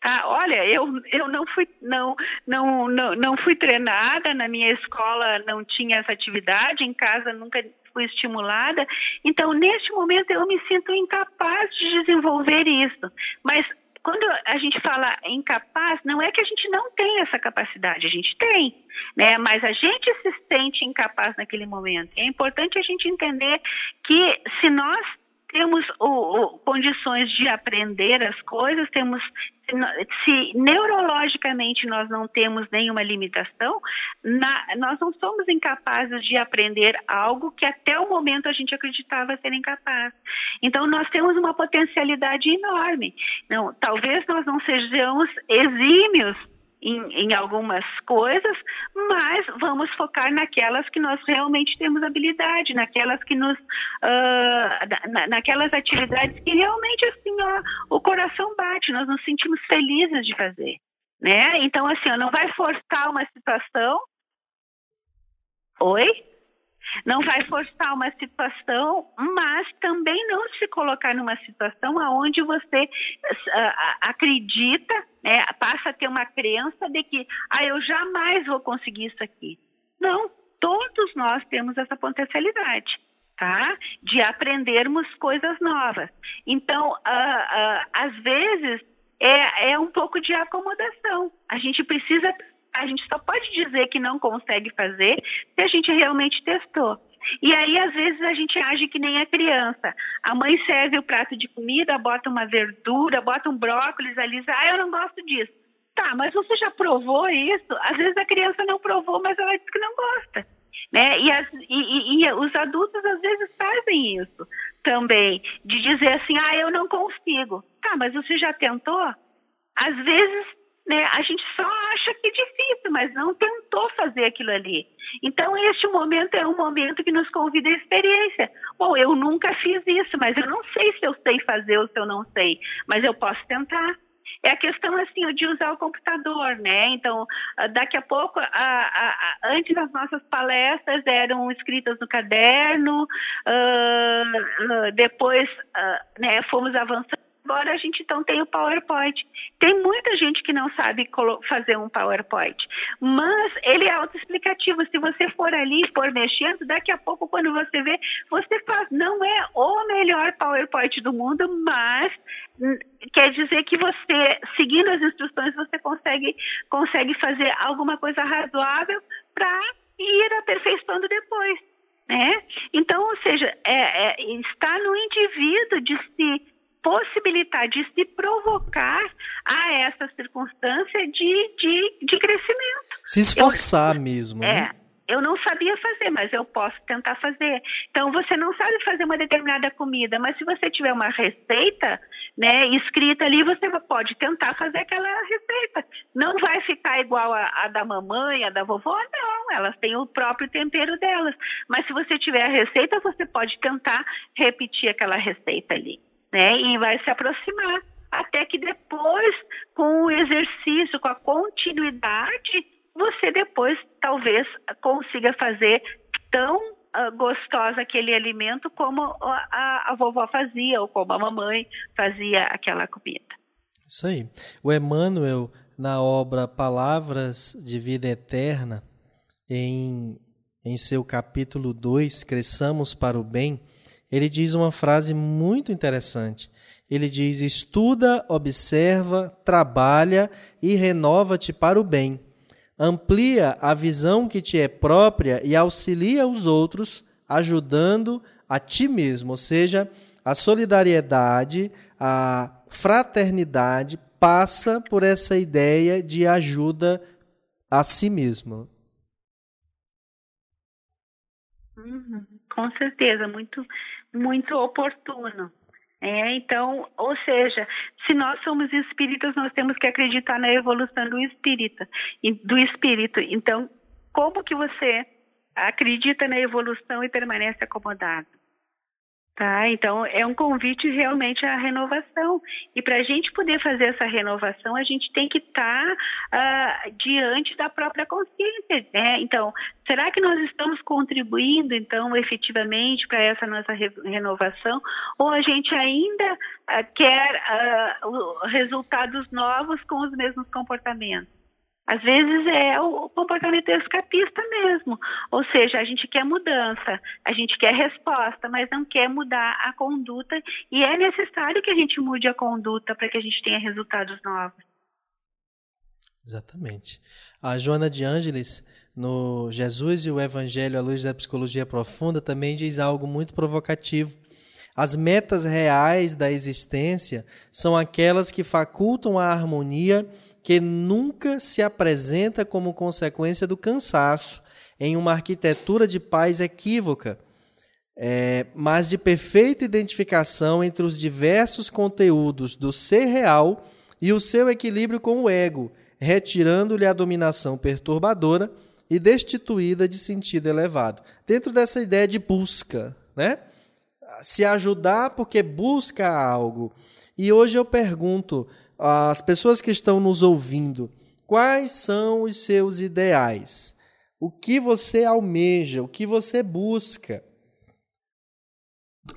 Tá? Olha, eu, eu não fui não, não, não, não fui treinada, na minha escola não tinha essa atividade, em casa nunca fui estimulada. Então, neste momento, eu me sinto incapaz de desenvolver isso. Mas quando a gente fala incapaz, não é que a gente não tem essa capacidade, a gente tem, né? Mas a gente se sente incapaz naquele momento. É importante a gente entender que se nós temos o, o, condições de aprender as coisas, temos se neurologicamente nós não temos nenhuma limitação, na, nós não somos incapazes de aprender algo que até o momento a gente acreditava ser incapaz. Então nós temos uma potencialidade enorme. Não, talvez nós não sejamos exímios em, em, algumas coisas, mas vamos focar naquelas que nós realmente temos habilidade, naquelas que nos, uh, na, naquelas atividades que realmente assim ó, o coração bate, nós nos sentimos felizes de fazer, né? Então assim, ó, não vai forçar uma situação. Oi? Não vai forçar uma situação, mas também não se colocar numa situação aonde você uh, acredita, né, passa a ter uma crença de que, ah, eu jamais vou conseguir isso aqui. Não, todos nós temos essa potencialidade. Tá? De aprendermos coisas novas. Então, uh, uh, às vezes, é, é um pouco de acomodação. A gente precisa a gente só pode dizer que não consegue fazer se a gente realmente testou. E aí, às vezes, a gente age que nem a criança. A mãe serve o prato de comida, bota uma verdura, bota um brócolis ali, ah, eu não gosto disso. Tá, mas você já provou isso? Às vezes a criança não provou, mas ela diz que não gosta. Né? E, as, e, e, e os adultos às vezes fazem isso também, de dizer assim, ah, eu não consigo. Tá, mas você já tentou? Às vezes né, a gente só acha que é difícil, mas não tentou fazer aquilo ali. Então, este momento é um momento que nos convida à experiência. Bom, eu nunca fiz isso, mas eu não sei se eu sei fazer ou se eu não sei, mas eu posso tentar. É a questão assim de usar o computador, né? Então, ah, daqui a pouco, a, a, a, antes as nossas palestras eram escritas no caderno, uh, uh, depois, uh, né, fomos avançando Agora a gente então tem o PowerPoint. Tem muita gente que não sabe fazer um PowerPoint, mas ele é autoexplicativo. Se você for ali, for mexendo, daqui a pouco, quando você vê, você faz. Não é o melhor PowerPoint do mundo, mas hum, quer dizer que você, seguindo as instruções, você consegue, consegue fazer alguma coisa razoável para ir aperfeiçoando depois. Né? Então, ou seja, é, é, está no indivíduo de se possibilitar de se provocar a essa circunstância de, de, de crescimento. Se esforçar eu, mesmo, é, né? Eu não sabia fazer, mas eu posso tentar fazer. Então, você não sabe fazer uma determinada comida, mas se você tiver uma receita, né, escrita ali, você pode tentar fazer aquela receita. Não vai ficar igual a, a da mamãe, a da vovó, não. Elas têm o próprio tempero delas. Mas se você tiver a receita, você pode tentar repetir aquela receita ali né? E vai se aproximar até que depois, com o exercício, com a continuidade, você depois talvez consiga fazer tão uh, gostosa aquele alimento como a, a, vovó fazia ou como a mamãe fazia aquela comida. Isso aí. O Emmanuel, na obra Palavras de Vida Eterna, em, em seu capítulo 2, Cresçamos para o Bem, ele diz uma frase muito interessante. Ele diz: estuda, observa, trabalha e renova-te para o bem. Amplia a visão que te é própria e auxilia os outros, ajudando a ti mesmo. Ou seja, a solidariedade, a fraternidade passa por essa ideia de ajuda a si mesmo. Uhum, com certeza, muito muito oportuno. É, então, ou seja, se nós somos espíritas, nós temos que acreditar na evolução do espírita, do espírito. Então, como que você acredita na evolução e permanece acomodado? Tá? Então, é um convite realmente à renovação. E para a gente poder fazer essa renovação, a gente tem que estar tá, uh, diante da própria consciência. Né? Então, será que nós estamos contribuindo, então, efetivamente para essa nossa re renovação? Ou a gente ainda uh, quer uh, resultados novos com os mesmos comportamentos? Às vezes é o comportamento escapista mesmo. Ou seja, a gente quer mudança, a gente quer resposta, mas não quer mudar a conduta. E é necessário que a gente mude a conduta para que a gente tenha resultados novos. Exatamente. A Joana de Ângeles, no Jesus e o Evangelho à luz da psicologia profunda, também diz algo muito provocativo. As metas reais da existência são aquelas que facultam a harmonia que nunca se apresenta como consequência do cansaço em uma arquitetura de paz equívoca, é, mas de perfeita identificação entre os diversos conteúdos do ser real e o seu equilíbrio com o ego, retirando-lhe a dominação perturbadora e destituída de sentido elevado. Dentro dessa ideia de busca, né? Se ajudar porque busca algo. E hoje eu pergunto, as pessoas que estão nos ouvindo, quais são os seus ideais? o que você almeja, o que você busca.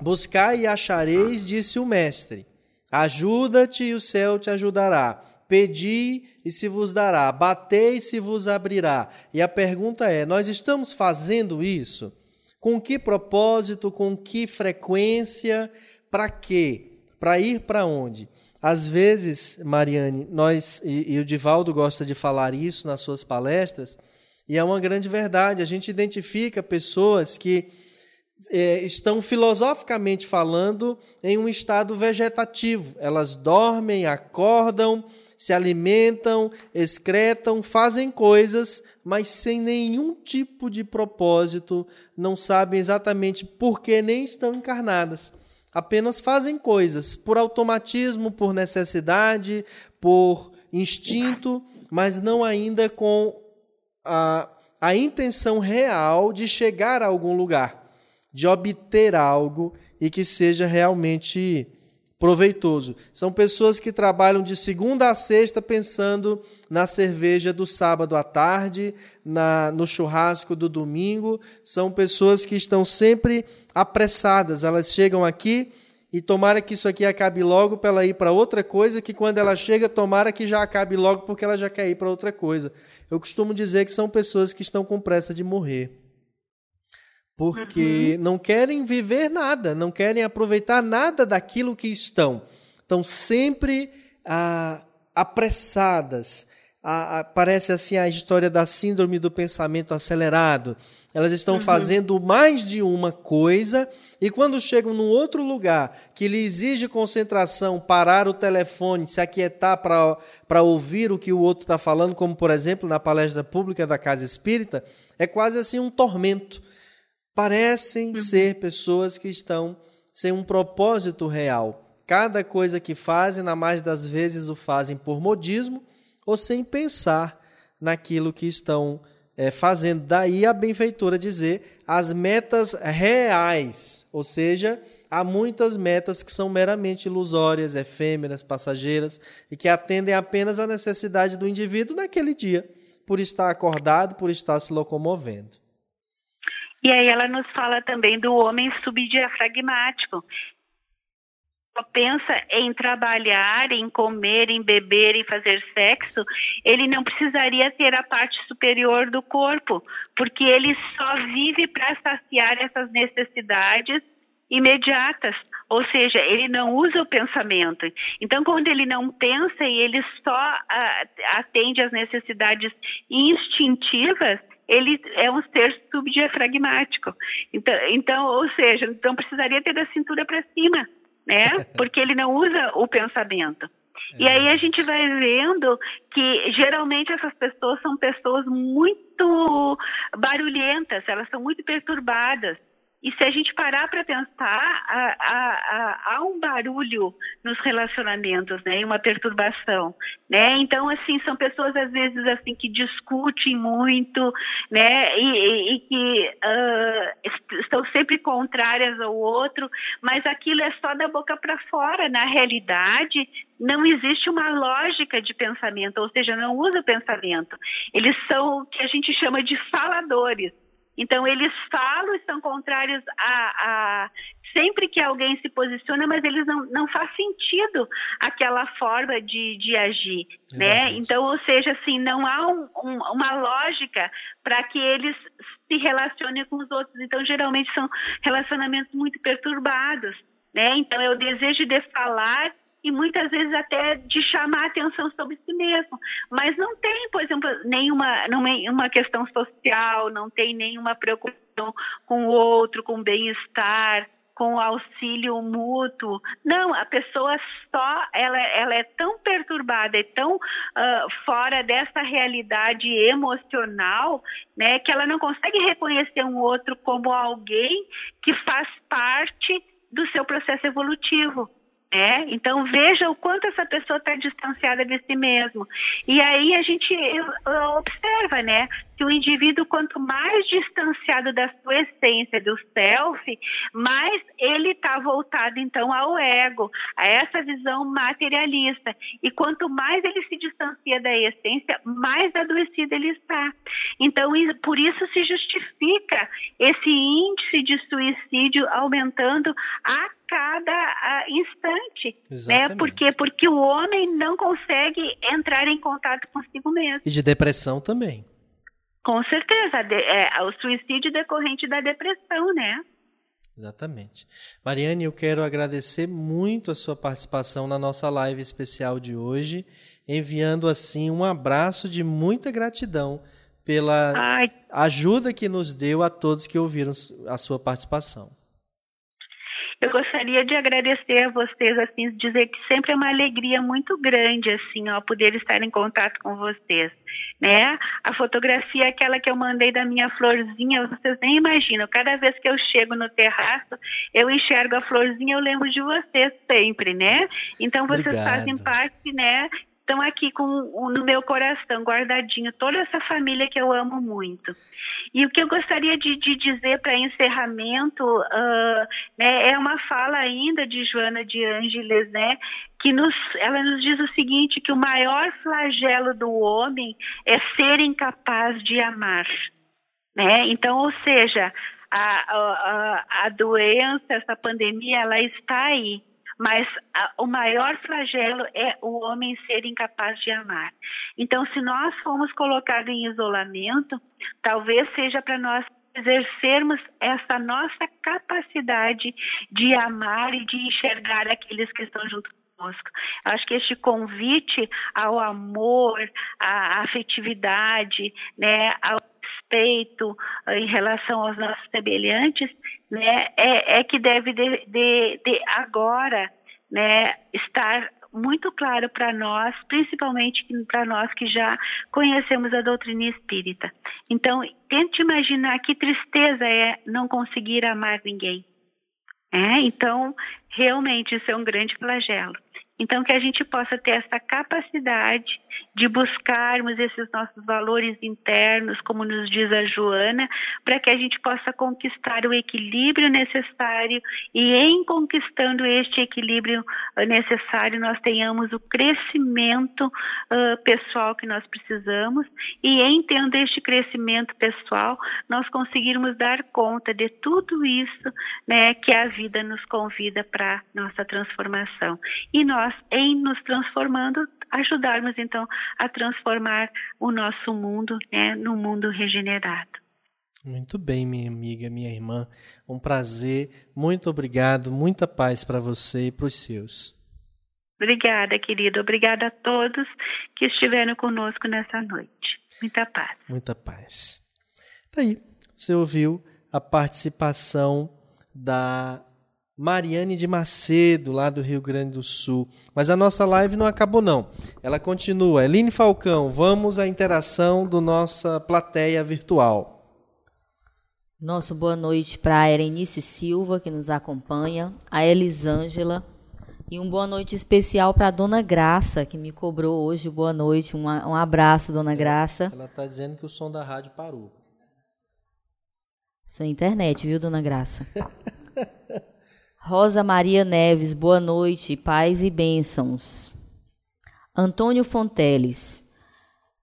Buscai e achareis, disse o Mestre. Ajuda-te e o céu te ajudará. Pedi e se vos dará. Batei e se vos abrirá. E a pergunta é: nós estamos fazendo isso? Com que propósito? Com que frequência? Para quê? Para ir para onde? Às vezes, Mariane, nós e, e o Divaldo gosta de falar isso nas suas palestras, e é uma grande verdade. A gente identifica pessoas que é, estão filosoficamente falando em um estado vegetativo. Elas dormem, acordam, se alimentam, excretam, fazem coisas, mas sem nenhum tipo de propósito, não sabem exatamente por que nem estão encarnadas. Apenas fazem coisas por automatismo, por necessidade, por instinto, mas não ainda com a, a intenção real de chegar a algum lugar, de obter algo e que seja realmente proveitoso. São pessoas que trabalham de segunda a sexta pensando na cerveja do sábado à tarde, na, no churrasco do domingo. São pessoas que estão sempre apressadas. Elas chegam aqui e tomara que isso aqui acabe logo para ela ir para outra coisa, que quando ela chega, tomara que já acabe logo porque ela já quer ir para outra coisa. Eu costumo dizer que são pessoas que estão com pressa de morrer. Porque uhum. não querem viver nada, não querem aproveitar nada daquilo que estão. Estão sempre ah, apressadas. Ah, parece assim a história da síndrome do pensamento acelerado. Elas estão uhum. fazendo mais de uma coisa e quando chegam num outro lugar que lhe exige concentração, parar o telefone, se aquietar para ouvir o que o outro está falando, como por exemplo na palestra pública da Casa Espírita, é quase assim um tormento. Parecem uhum. ser pessoas que estão sem um propósito real. Cada coisa que fazem, na mais das vezes, o fazem por modismo ou sem pensar naquilo que estão é, fazendo. Daí a benfeitora dizer as metas reais, ou seja, há muitas metas que são meramente ilusórias, efêmeras, passageiras e que atendem apenas à necessidade do indivíduo naquele dia, por estar acordado, por estar se locomovendo. E aí ela nos fala também do homem subdiafragmático, só pensa em trabalhar, em comer, em beber, em fazer sexo, ele não precisaria ter a parte superior do corpo, porque ele só vive para saciar essas necessidades imediatas, ou seja, ele não usa o pensamento. Então, quando ele não pensa e ele só uh, atende às necessidades instintivas, ele é um ser subdiafragmático. Então, então, ou seja, então precisaria ter a cintura para cima né? Porque ele não usa o pensamento. É. E aí a gente vai vendo que geralmente essas pessoas são pessoas muito barulhentas, elas são muito perturbadas. E se a gente parar para pensar, há, há, há, um barulho nos relacionamentos, né? Uma perturbação, né? Então, assim, são pessoas às vezes assim que discutem muito, né? E, e, e que uh, estão sempre contrárias ao outro, mas aquilo é só da boca para fora. Na realidade, não existe uma lógica de pensamento, ou seja, não usa pensamento. Eles são o que a gente chama de faladores. Então, eles falam, estão contrários a, a, Sempre que alguém se posiciona, mas eles não, não faz sentido aquela forma de, de agir, né? Então, ou seja, assim, não há um, um, uma lógica para que eles se relacionem com os outros. Então, geralmente são relacionamentos muito perturbados, né? Então, é o desejo de falar e muitas vezes até de chamar atenção sobre si mesmo. Mas não tem, por exemplo, nenhuma, nenhuma questão social, não tem nenhuma preocupação com o outro, com o bem-estar, com o auxílio mútuo. Não, a pessoa só, ela, ela é tão perturbada, é tão uh, fora dessa realidade emocional, né, que ela não consegue reconhecer um outro como alguém que faz parte do seu processo evolutivo. É, então veja o quanto essa pessoa está distanciada de si mesmo. E aí a gente observa, né? Que o indivíduo, quanto mais distanciado da sua essência, do self, mais ele está voltado então ao ego, a essa visão materialista. E quanto mais ele se distancia da essência, mais adoecido ele está. Então, por isso se justifica esse índice de suicídio aumentando a cada instante. Né? Exatamente. Né? Por quê? Porque o homem não consegue entrar em contato consigo mesmo. E de depressão também. Com certeza. É, o suicídio decorrente da depressão, né? Exatamente. Mariane, eu quero agradecer muito a sua participação na nossa live especial de hoje, enviando assim um abraço de muita gratidão pela Ai. ajuda que nos deu a todos que ouviram a sua participação. Eu gostaria de agradecer a vocês, assim, dizer que sempre é uma alegria muito grande, assim, ó, poder estar em contato com vocês, né? A fotografia, aquela que eu mandei da minha florzinha, vocês nem imaginam. Cada vez que eu chego no terraço, eu enxergo a florzinha, eu lembro de vocês sempre, né? Então vocês Obrigado. fazem parte, né, estão aqui com no meu coração guardadinho toda essa família que eu amo muito. E o que eu gostaria de, de dizer para encerramento uh, né, é uma fala ainda de Joana de Ângeles, né, que nos, ela nos diz o seguinte, que o maior flagelo do homem é ser incapaz de amar. Né? Então, ou seja, a, a, a doença, essa pandemia, ela está aí mas a, o maior flagelo é o homem ser incapaz de amar. Então, se nós formos colocados em isolamento, talvez seja para nós exercermos essa nossa capacidade de amar e de enxergar aqueles que estão junto conosco. Acho que este convite ao amor, à afetividade, né, ao respeito eh, em relação aos nossos semelhantes, né, é, é que deve de, de, de agora né, estar muito claro para nós, principalmente para nós que já conhecemos a doutrina espírita. Então, tente imaginar que tristeza é não conseguir amar ninguém. É, então, realmente, isso é um grande flagelo. Então, que a gente possa ter essa capacidade de buscarmos esses nossos valores internos, como nos diz a Joana, para que a gente possa conquistar o equilíbrio necessário e, em conquistando este equilíbrio uh, necessário, nós tenhamos o crescimento uh, pessoal que nós precisamos e, em tendo este crescimento pessoal, nós conseguirmos dar conta de tudo isso né, que a vida nos convida para nossa transformação. E nós nós, em nos transformando, ajudarmos então a transformar o nosso mundo né, num mundo regenerado. Muito bem, minha amiga, minha irmã. Um prazer. Muito obrigado. Muita paz para você e para os seus. Obrigada, querido. Obrigada a todos que estiveram conosco nessa noite. Muita paz. Muita paz. Tá aí. Você ouviu a participação da Mariane de Macedo, lá do Rio Grande do Sul. Mas a nossa live não acabou, não. Ela continua. Eline Falcão, vamos à interação do nossa plateia virtual. Nosso boa noite para a Erenice Silva, que nos acompanha, a Elisângela, e um boa noite especial para a Dona Graça, que me cobrou hoje boa noite. Um, um abraço, Dona Graça. Ela está dizendo que o som da rádio parou. Sua internet, viu, Dona Graça? Rosa Maria Neves, boa noite, paz e bênçãos. Antônio Fonteles,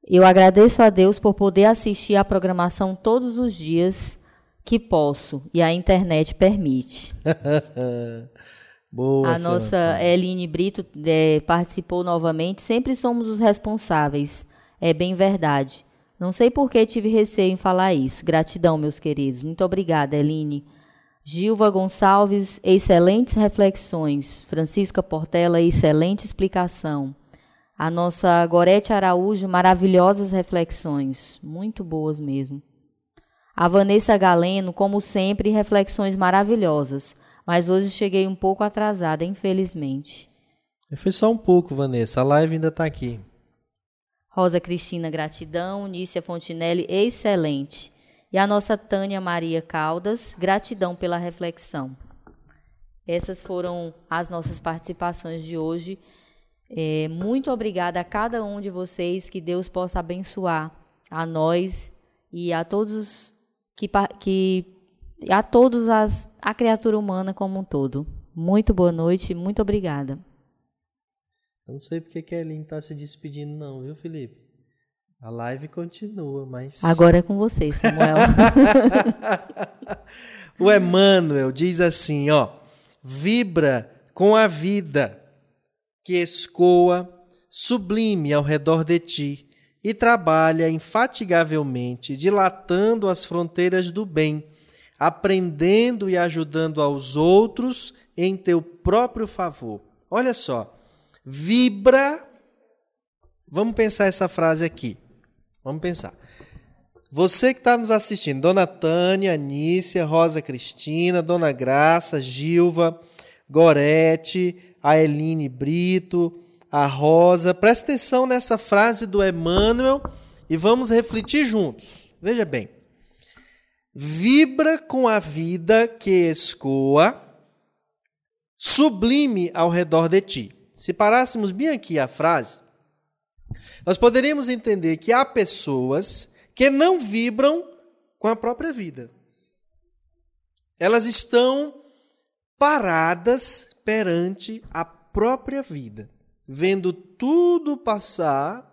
eu agradeço a Deus por poder assistir à programação todos os dias que posso e a internet permite. Boa, a nossa Eline Brito é, participou novamente. Sempre somos os responsáveis. É bem verdade. Não sei por que tive receio em falar isso. Gratidão, meus queridos. Muito obrigada, Eline. Gilva Gonçalves, excelentes reflexões. Francisca Portela, excelente explicação. A nossa Gorete Araújo, maravilhosas reflexões, muito boas mesmo. A Vanessa Galeno, como sempre, reflexões maravilhosas, mas hoje cheguei um pouco atrasada, infelizmente. Foi só um pouco, Vanessa, a live ainda está aqui. Rosa Cristina, gratidão. Nícia Fontinelli, excelente. E a nossa Tânia Maria Caldas, gratidão pela reflexão. Essas foram as nossas participações de hoje. É, muito obrigada a cada um de vocês, que Deus possa abençoar a nós e a todos que, que a todos as, a criatura humana como um todo. Muito boa noite, muito obrigada. Eu não sei porque Kelly está se despedindo, não, viu, Felipe? A live continua, mas. Agora é com você, Samuel. o Emmanuel diz assim: ó, vibra com a vida que escoa, sublime ao redor de ti, e trabalha infatigavelmente, dilatando as fronteiras do bem, aprendendo e ajudando aos outros em teu próprio favor. Olha só, vibra. Vamos pensar essa frase aqui. Vamos pensar. Você que está nos assistindo, Dona Tânia, Anícia, Rosa Cristina, Dona Graça, Gilva, Gorete, a Eline Brito, a Rosa, presta atenção nessa frase do Emmanuel e vamos refletir juntos. Veja bem. Vibra com a vida que escoa, sublime ao redor de ti. Se parássemos bem aqui a frase, nós poderíamos entender que há pessoas que não vibram com a própria vida. Elas estão paradas perante a própria vida, vendo tudo passar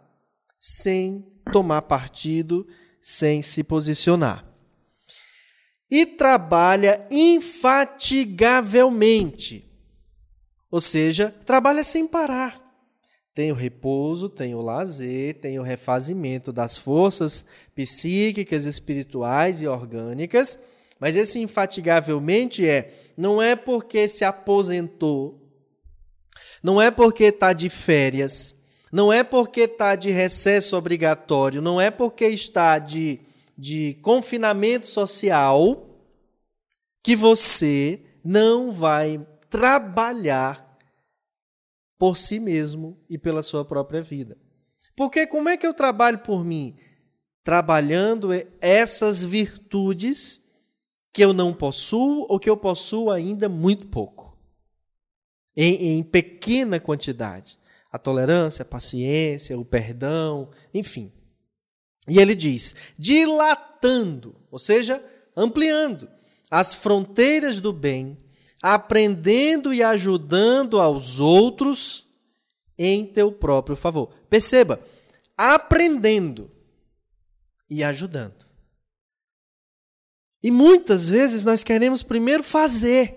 sem tomar partido, sem se posicionar. E trabalha infatigavelmente, ou seja, trabalha sem parar. Tem o repouso, tem o lazer, tem o refazimento das forças psíquicas, espirituais e orgânicas. Mas esse infatigavelmente é, não é porque se aposentou, não é porque está de férias, não é porque está de recesso obrigatório, não é porque está de, de confinamento social que você não vai trabalhar por si mesmo e pela sua própria vida. Porque como é que eu trabalho por mim? Trabalhando essas virtudes que eu não possuo ou que eu possuo ainda muito pouco. Em, em pequena quantidade. A tolerância, a paciência, o perdão, enfim. E ele diz: dilatando, ou seja, ampliando as fronteiras do bem aprendendo e ajudando aos outros em teu próprio favor. Perceba, aprendendo e ajudando. E muitas vezes nós queremos primeiro fazer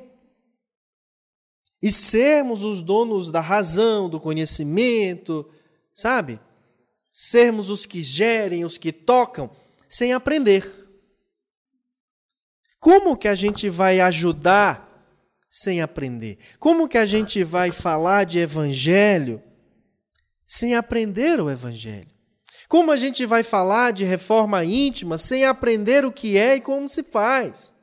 e sermos os donos da razão, do conhecimento, sabe? Sermos os que gerem, os que tocam, sem aprender. Como que a gente vai ajudar sem aprender? Como que a gente vai falar de evangelho sem aprender o evangelho? Como a gente vai falar de reforma íntima sem aprender o que é e como se faz?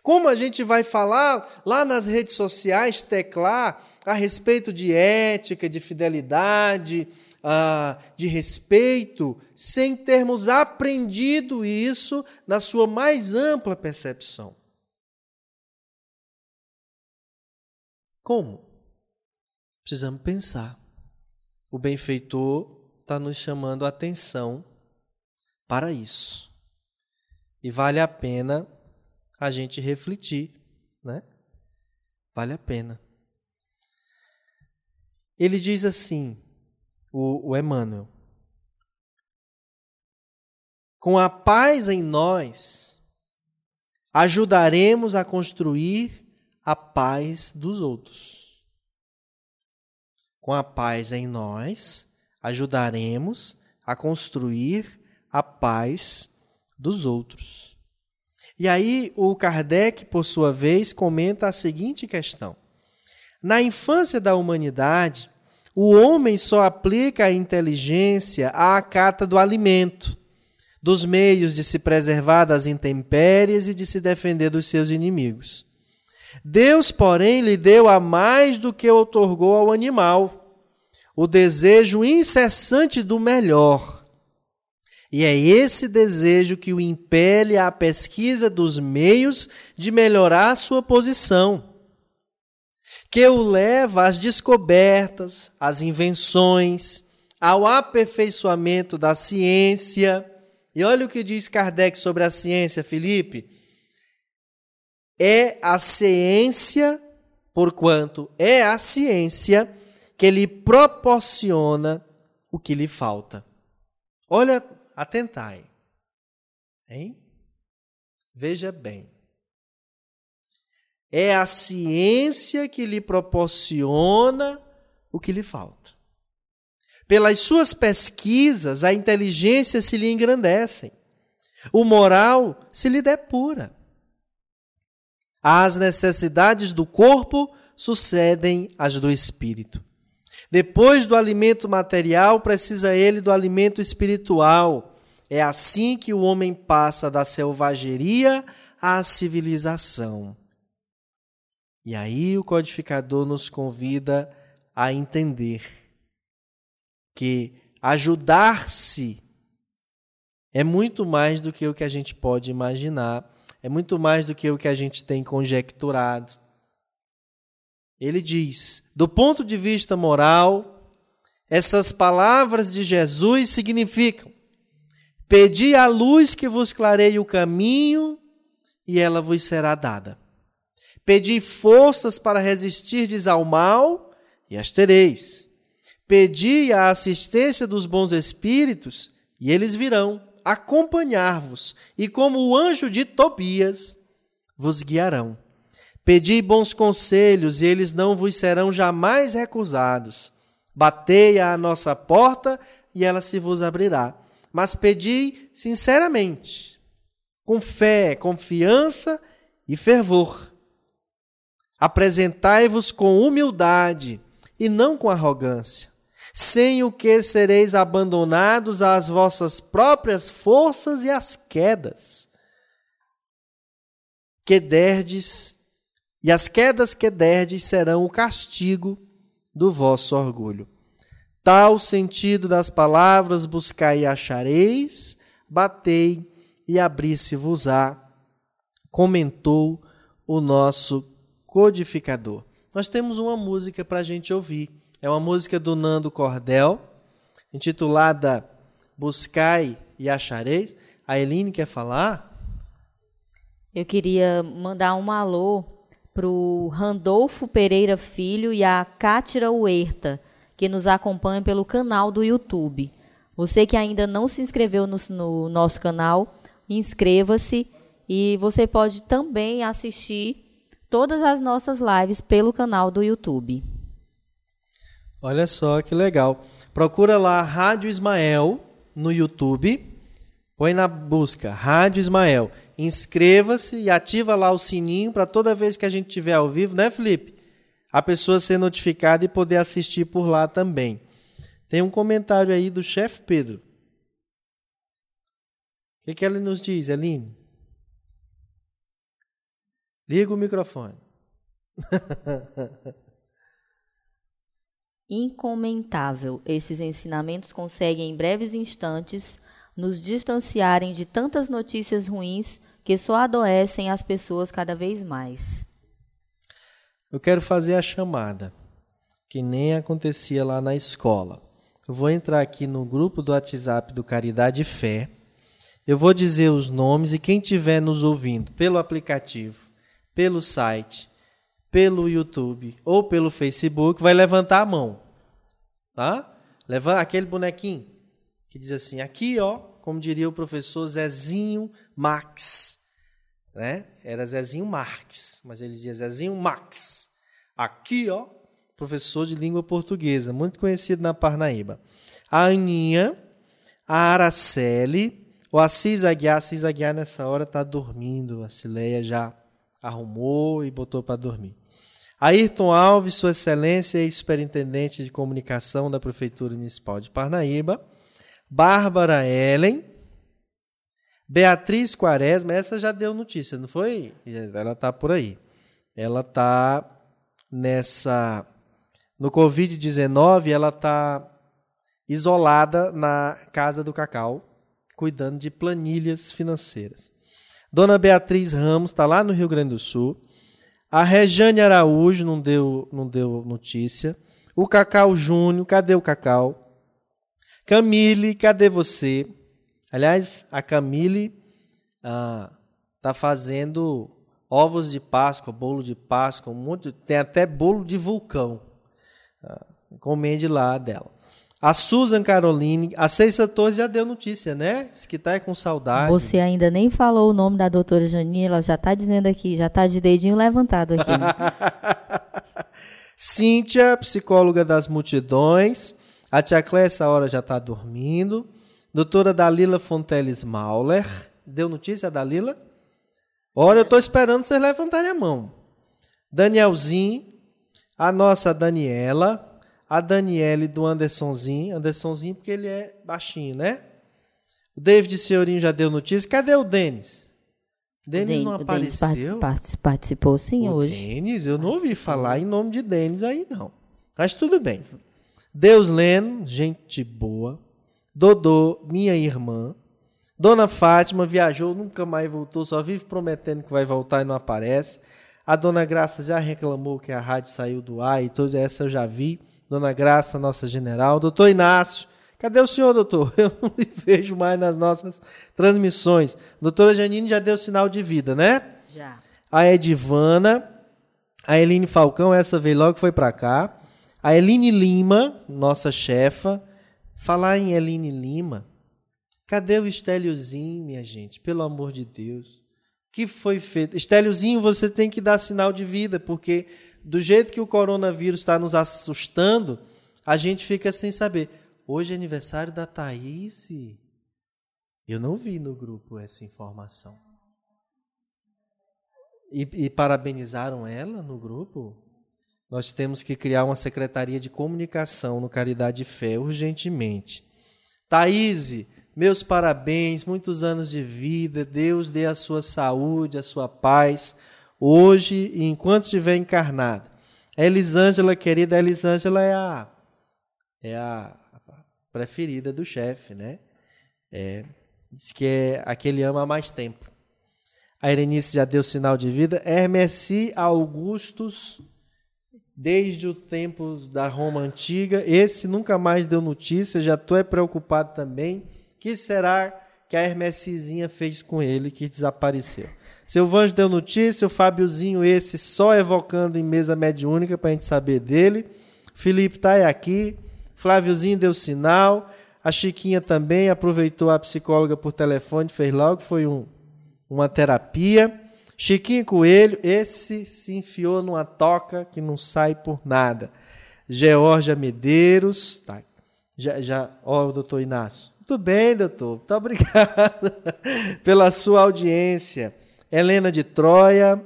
Como a gente vai falar lá nas redes sociais, teclar a respeito de ética, de fidelidade, uh, de respeito, sem termos aprendido isso na sua mais ampla percepção? Como? Precisamos pensar. O benfeitor está nos chamando a atenção para isso. E vale a pena a gente refletir, né? Vale a pena. Ele diz assim, o, o Emmanuel, com a paz em nós, ajudaremos a construir a paz dos outros. Com a paz em nós, ajudaremos a construir a paz dos outros. E aí o Kardec, por sua vez, comenta a seguinte questão: Na infância da humanidade, o homem só aplica a inteligência à cata do alimento, dos meios de se preservar das intempéries e de se defender dos seus inimigos. Deus, porém, lhe deu a mais do que outorgou ao animal, o desejo incessante do melhor. E é esse desejo que o impele à pesquisa dos meios de melhorar sua posição, que o leva às descobertas, às invenções, ao aperfeiçoamento da ciência E olha o que diz Kardec sobre a ciência, Felipe. É a ciência, porquanto é a ciência que lhe proporciona o que lhe falta. Olha, atentai. Hein? Veja bem. É a ciência que lhe proporciona o que lhe falta. Pelas suas pesquisas, a inteligência se lhe engrandece, o moral se lhe depura. As necessidades do corpo sucedem às do espírito. Depois do alimento material, precisa ele do alimento espiritual. É assim que o homem passa da selvageria à civilização. E aí o codificador nos convida a entender que ajudar-se é muito mais do que o que a gente pode imaginar, é muito mais do que o que a gente tem conjecturado. Ele diz: do ponto de vista moral, essas palavras de Jesus significam: Pedi a luz que vos clareie o caminho, e ela vos será dada. Pedi forças para resistirdes ao mal, e as tereis. Pedi a assistência dos bons espíritos, e eles virão acompanhar-vos, e como o anjo de Tobias, vos guiarão. Pedi bons conselhos, e eles não vos serão jamais recusados. Batei à nossa porta, e ela se vos abrirá. Mas pedi sinceramente, com fé, confiança e fervor. Apresentai-vos com humildade e não com arrogância, sem o que sereis abandonados às vossas próprias forças e às quedas que derdes e as quedas que derdes serão o castigo do vosso orgulho. Tal sentido das palavras: buscai e achareis, batei e abri-se-vos-á, comentou o nosso codificador. Nós temos uma música para a gente ouvir. É uma música do Nando Cordel, intitulada Buscai e Achareis. A Eline quer falar? Eu queria mandar um alô para o Randolfo Pereira Filho e a Cátira Huerta, que nos acompanham pelo canal do YouTube. Você que ainda não se inscreveu no, no nosso canal, inscreva-se e você pode também assistir todas as nossas lives pelo canal do YouTube. Olha só que legal. Procura lá Rádio Ismael no YouTube. Põe na busca Rádio Ismael inscreva-se e ativa lá o sininho para toda vez que a gente tiver ao vivo, né, Felipe? A pessoa ser notificada e poder assistir por lá também. Tem um comentário aí do chefe Pedro. O que, que ele nos diz, Eline? Liga o microfone. Incomentável. Esses ensinamentos conseguem em breves instantes nos distanciarem de tantas notícias ruins que só adoecem as pessoas cada vez mais. Eu quero fazer a chamada, que nem acontecia lá na escola. Eu vou entrar aqui no grupo do WhatsApp do Caridade Fé. Eu vou dizer os nomes e quem estiver nos ouvindo pelo aplicativo, pelo site, pelo YouTube ou pelo Facebook vai levantar a mão. Tá? Levanta aquele bonequinho que diz assim: aqui, ó, como diria o professor Zezinho Max né? Era Zezinho Marques, mas ele dizia Zezinho Max. Aqui, ó, professor de língua portuguesa, muito conhecido na Parnaíba. A Aninha, a Araceli, o Assis Aguiar. Assis Aguiar nessa hora está dormindo. A Cileia já arrumou e botou para dormir. Ayrton Alves, Sua Excelência e Superintendente de Comunicação da Prefeitura Municipal de Parnaíba. Bárbara Ellen, Beatriz Quaresma, essa já deu notícia, não foi? Ela está por aí. Ela está nessa. No Covid-19, ela está isolada na Casa do Cacau, cuidando de planilhas financeiras. Dona Beatriz Ramos está lá no Rio Grande do Sul. A Rejane Araújo não deu, não deu notícia. O Cacau Júnior, cadê o Cacau? Camille, cadê você? Aliás, a Camille ah, tá fazendo ovos de Páscoa, bolo de Páscoa, tem até bolo de vulcão. Ah, encomende lá dela. A Susan Caroline, a Ceissa Torres já deu notícia, né? Diz que tá com saudade. Você ainda nem falou o nome da doutora Janine, ela já está dizendo aqui, já está de dedinho levantado aqui. Cíntia, psicóloga das multidões. A tia Cléia, essa hora já está dormindo. Doutora Dalila Fonteles Mauler. Deu notícia, Dalila? Olha, eu estou esperando vocês levantarem a mão. Danielzinho, a nossa Daniela, a Daniele do Andersonzinho, Andersonzinho porque ele é baixinho, né? O David Senhorinho já deu notícia. Cadê o Denis? Denis não apareceu? Denis participou sim o hoje. Denis, eu não ouvi falar em nome de Denis aí não. Mas tudo bem. Deus Leno, gente boa. Dodô, minha irmã. Dona Fátima viajou, nunca mais voltou, só vive prometendo que vai voltar e não aparece. A Dona Graça já reclamou que a rádio saiu do ar e toda essa eu já vi. Dona Graça, nossa general. Doutor Inácio, cadê o senhor, doutor? Eu não me vejo mais nas nossas transmissões. Doutora Janine já deu sinal de vida, né? Já. A Edivana, a Eline Falcão, essa veio logo foi para cá. A Eline Lima, nossa chefa. Falar em Eline Lima, cadê o Estéliozinho, minha gente? Pelo amor de Deus. O que foi feito? Estéliozinho, você tem que dar sinal de vida, porque do jeito que o coronavírus está nos assustando, a gente fica sem saber. Hoje é aniversário da Thaís. Eu não vi no grupo essa informação. E, e, parabenizaram ela no grupo? Nós temos que criar uma secretaria de comunicação no Caridade Fé urgentemente. Thaís, meus parabéns, muitos anos de vida. Deus dê a sua saúde, a sua paz hoje e enquanto estiver encarnado. A Elisângela, querida, a Elisângela é a, é a preferida do chefe, né? É, diz que é a que ele ama há mais tempo. A Erenice já deu sinal de vida. Hermesi Augustus, desde os tempos da Roma Antiga, esse nunca mais deu notícia, já estou é preocupado também. que será que a Hermesizinha fez com ele que desapareceu? Seu Vanjo deu notícia, o Fábiozinho esse só evocando em mesa mediúnica para a gente saber dele. Felipe está aqui. Fláviozinho deu sinal. A Chiquinha também aproveitou a psicóloga por telefone, fez logo, foi um, uma terapia. Chiquinho Coelho, esse se enfiou numa toca que não sai por nada. Georgia Medeiros, tá. Já, já, ó, o doutor Inácio. Muito bem, doutor. Muito obrigado pela sua audiência. Helena de Troia,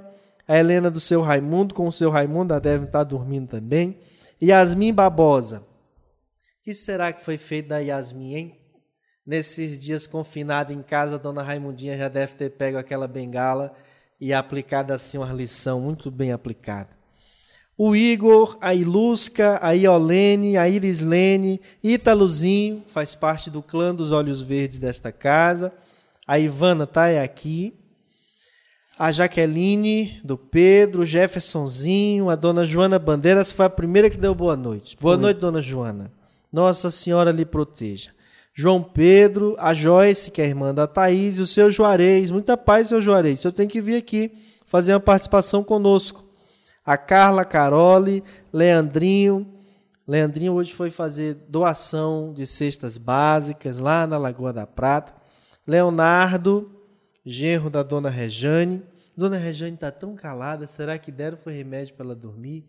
a Helena do seu Raimundo, com o seu Raimundo, ela deve estar dormindo também. Yasmin Babosa. O que será que foi feito da Yasmin, hein? Nesses dias confinada em casa, a dona Raimundinha já deve ter pego aquela bengala e aplicado assim uma lição muito bem aplicada. O Igor, a Ilusca, a Iolene, a Irislene, Italuzinho, faz parte do clã dos Olhos Verdes desta casa. A Ivana está aqui a Jaqueline, do Pedro, Jeffersonzinho, a dona Joana Bandeiras foi a primeira que deu boa noite. Boa Oi. noite, dona Joana. Nossa Senhora lhe proteja. João Pedro, a Joyce, que é irmã da Thaís, e o seu Juarez. Muita paz, seu Juarez. Você tem que vir aqui fazer uma participação conosco. A Carla Carole, Leandrinho. Leandrinho hoje foi fazer doação de cestas básicas lá na Lagoa da Prata. Leonardo, genro da dona Rejane. Dona Rejane está tão calada, será que deram foi remédio para ela dormir?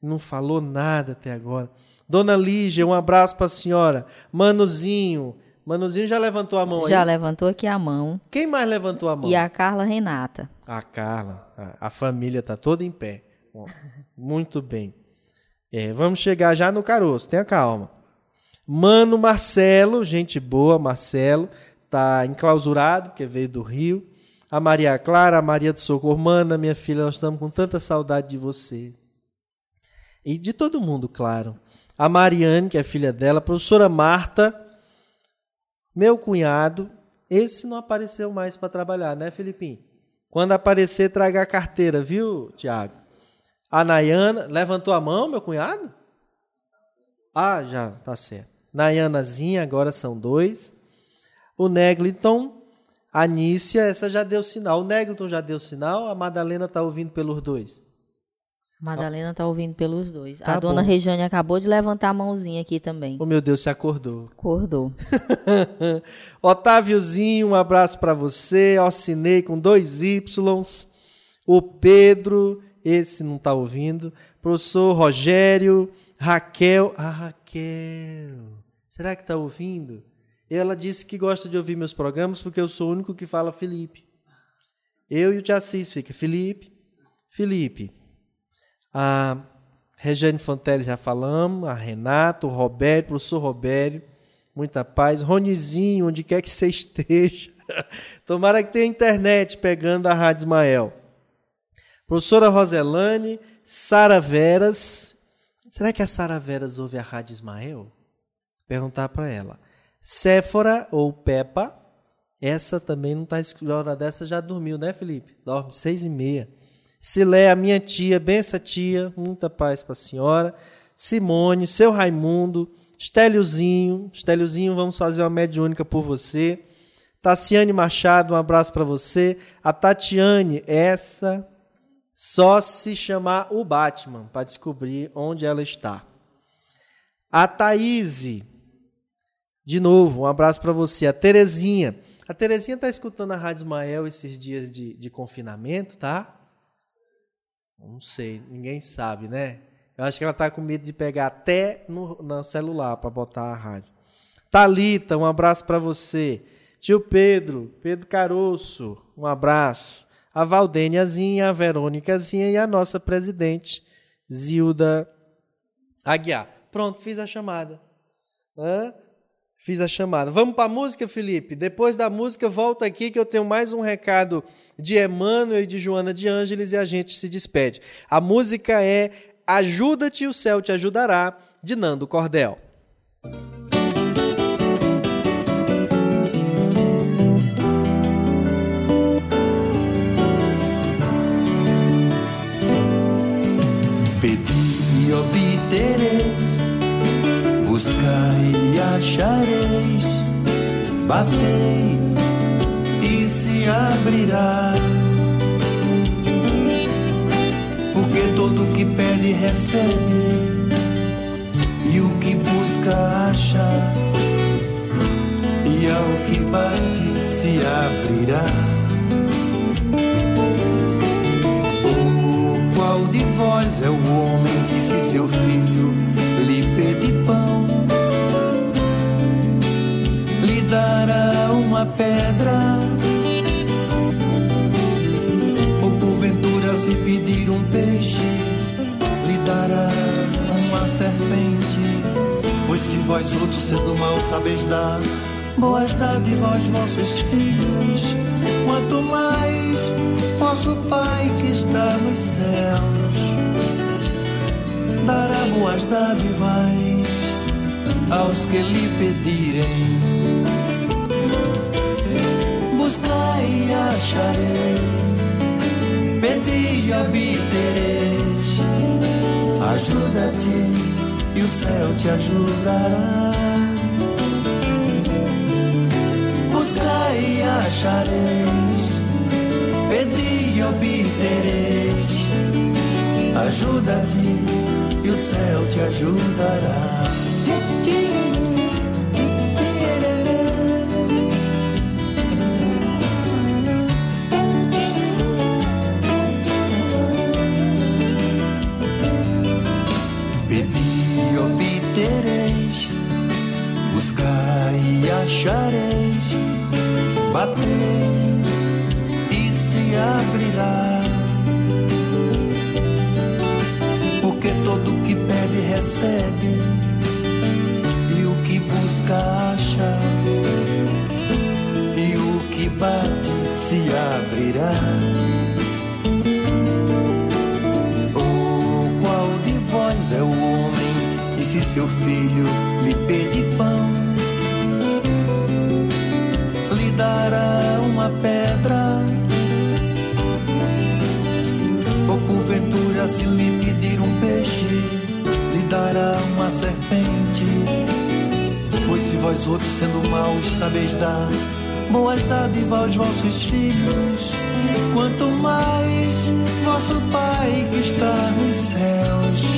Não falou nada até agora. Dona Lígia, um abraço para a senhora. Manuzinho, Manuzinho já levantou a mão já aí? Já levantou aqui a mão. Quem mais levantou a mão? E a Carla Renata. A Carla, a, a família está toda em pé. Bom, muito bem. É, vamos chegar já no caroço, tenha calma. Mano Marcelo, gente boa, Marcelo, está enclausurado, porque veio do Rio. A Maria Clara, a Maria do Socorro, mana, minha filha, nós estamos com tanta saudade de você. E de todo mundo, claro. A Mariane, que é filha dela, a professora Marta, meu cunhado, esse não apareceu mais para trabalhar, né, Filipinho? Quando aparecer, traga a carteira, viu, Tiago? A Nayana, levantou a mão, meu cunhado? Ah, já, tá certo. Nayanazinha, agora são dois. O Neglinton, a Nícia, essa já deu sinal. O Neglinton já deu sinal, a Madalena está ouvindo pelos dois. Madalena está ouvindo pelos dois. Tá a dona bom. Regiane acabou de levantar a mãozinha aqui também. Oh, meu Deus, se acordou. Acordou. Otáviozinho, um abraço para você. Alcinei com dois Ys. O Pedro, esse não está ouvindo. Professor Rogério, Raquel. Ah, Raquel. Será que está ouvindo? Ela disse que gosta de ouvir meus programas porque eu sou o único que fala Felipe. Eu e o Tiacis fica Felipe, Felipe. A Regiane Fantelli já falamos, a Renato, o Roberto, o professor Robério, muita paz. Ronizinho, onde quer que você esteja. Tomara que tenha internet pegando a Rádio Ismael. Professora Roselane, Sara Veras. Será que a Sara Veras ouve a Rádio Ismael? Perguntar para ela. Séfora ou Peppa. Essa também não está escutando. hora dessa já dormiu, né, Felipe? Dorme seis e meia. Silé, a minha tia, benção tia, muita paz para a senhora. Simone, seu Raimundo, Estéliozinho, Estéliozinho, vamos fazer uma mediúnica por você. Tassiane Machado, um abraço para você. A Tatiane, essa só se chamar o Batman para descobrir onde ela está. A Thaís, de novo, um abraço para você. A Terezinha. A Terezinha está escutando a Rádio Ismael esses dias de, de confinamento, tá? Não sei, ninguém sabe, né? Eu acho que ela está com medo de pegar até no, no celular para botar a rádio. Talita, um abraço para você. Tio Pedro, Pedro Caroço, um abraço. A Valdêniazinha, a Verônicazinha e a nossa presidente, Zilda Aguiar. Pronto, fiz a chamada. Hã? Fiz a chamada. Vamos para a música, Felipe? Depois da música, volta aqui que eu tenho mais um recado de Emmanuel e de Joana de Ângeles e a gente se despede. A música é Ajuda-te, o céu te ajudará, de Nando Cordel. Buscai e achareis, batei e se abrirá. Porque todo que pede recebe, e o que busca acha, e ao que bate se abrirá. Qual de vós é o homem que, se seu filho uma pedra? Ou porventura, se pedir um peixe, lhe dará uma serpente? Pois se vós outros, sendo mal, sabeis dar boas dádivas aos vossos filhos, quanto mais vosso Pai que está nos céus dará boas dádivas aos que lhe pedirem. Buscai e acharei, pedi obtereis. Ajuda-te e o céu te ajudará. Buscai e achareis, pedi obtereis. Ajuda-te e o céu te ajudará. Batei e se abrirá. Porque todo que pede recebe, e o que busca acha, e o que bate se abrirá. Oh, qual de vós é o homem? Que se seu filho lhe pede pão, se lhe pedir um peixe, lhe dará uma serpente? Pois se vós outros sendo maus sabeis dar boas dádivas aos vossos filhos. Quanto mais vosso Pai que está nos céus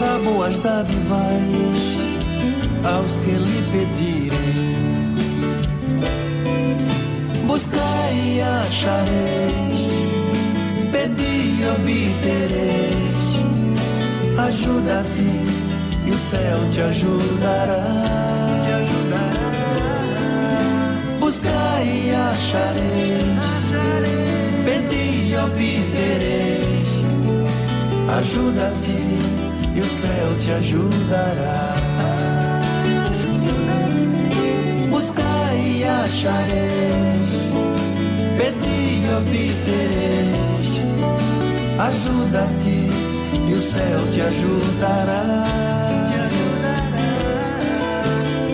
dará boas dádivas aos que lhe pedirem. Buscai e achareis, pedi obtereis. Ajuda-te e o céu te ajudará. Te ajudará. Buscai e achareis, pedi e obtereis. Ajuda-te e o céu te ajudará. Buscai e achareis, pedi e obtereis. Ajuda-te e o céu te ajudará.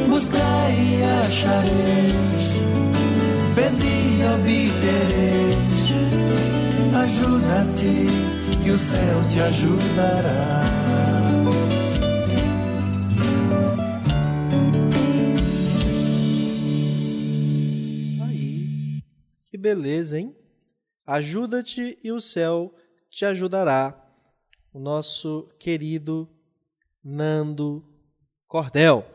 Buscai e achareis, pedi e obtereis. Ajuda-te e o céu te ajudará. Beleza, hein? Ajuda-te e o céu te ajudará. O nosso querido Nando Cordel.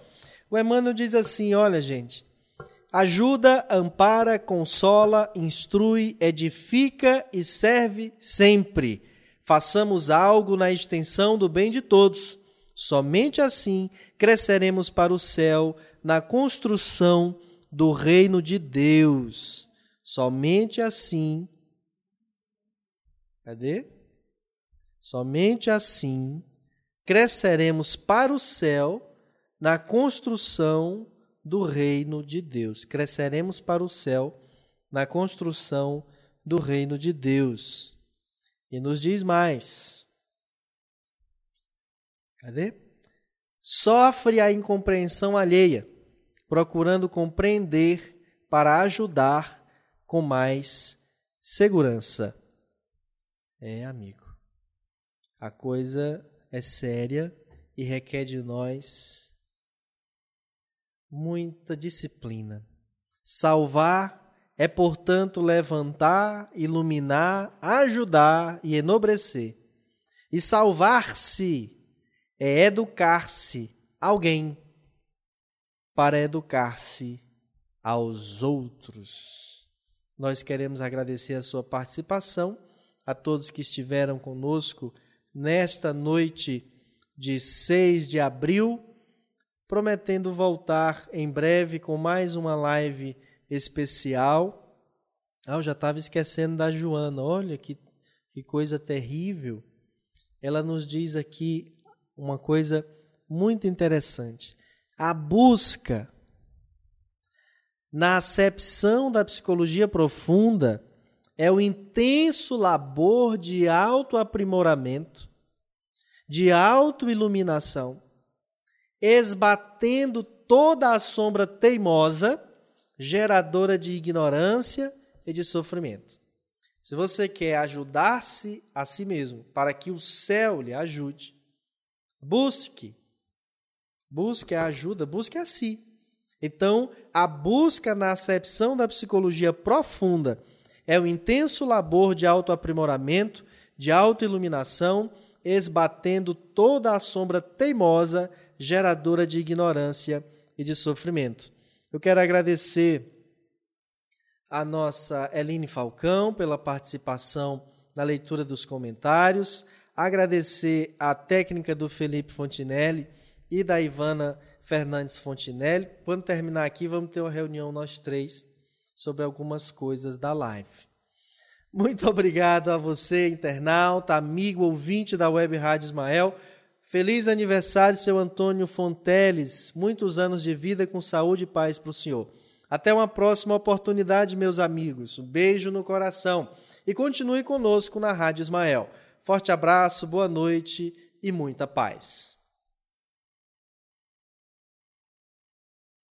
O Emmanuel diz assim: olha, gente, ajuda, ampara, consola, instrui, edifica e serve sempre. Façamos algo na extensão do bem de todos. Somente assim cresceremos para o céu na construção do reino de Deus. Somente assim. Cadê? Somente assim cresceremos para o céu na construção do reino de Deus. Cresceremos para o céu na construção do reino de Deus. E nos diz mais. Cadê? Sofre a incompreensão alheia, procurando compreender para ajudar com mais segurança. É, amigo. A coisa é séria e requer de nós muita disciplina. Salvar é, portanto, levantar, iluminar, ajudar e enobrecer. E salvar-se é educar-se alguém para educar-se aos outros. Nós queremos agradecer a sua participação, a todos que estiveram conosco nesta noite de 6 de abril prometendo voltar em breve com mais uma live especial. Ah, eu já estava esquecendo da Joana, olha que, que coisa terrível. Ela nos diz aqui uma coisa muito interessante. A busca na acepção da psicologia profunda é o intenso labor de autoaprimoramento, de autoiluminação esbatendo toda a sombra teimosa, geradora de ignorância e de sofrimento. Se você quer ajudar-se a si mesmo para que o céu lhe ajude, busque, busque a ajuda, busque a si. Então, a busca na acepção da psicologia profunda é o intenso labor de autoaprimoramento, de autoiluminação, esbatendo toda a sombra teimosa geradora de ignorância e de sofrimento. Eu quero agradecer a nossa Eline Falcão pela participação na leitura dos comentários, agradecer a técnica do Felipe Fontinelli e da Ivana Fernandes Fontinelli. Quando terminar aqui, vamos ter uma reunião nós três sobre algumas coisas da live. Muito obrigado a você, internauta, amigo, ouvinte da Web Rádio Ismael. Feliz aniversário, seu Antônio Fonteles. Muitos anos de vida com saúde e paz para o senhor. Até uma próxima oportunidade, meus amigos. Um beijo no coração. E continue conosco na Rádio Ismael. Forte abraço, boa noite e muita paz.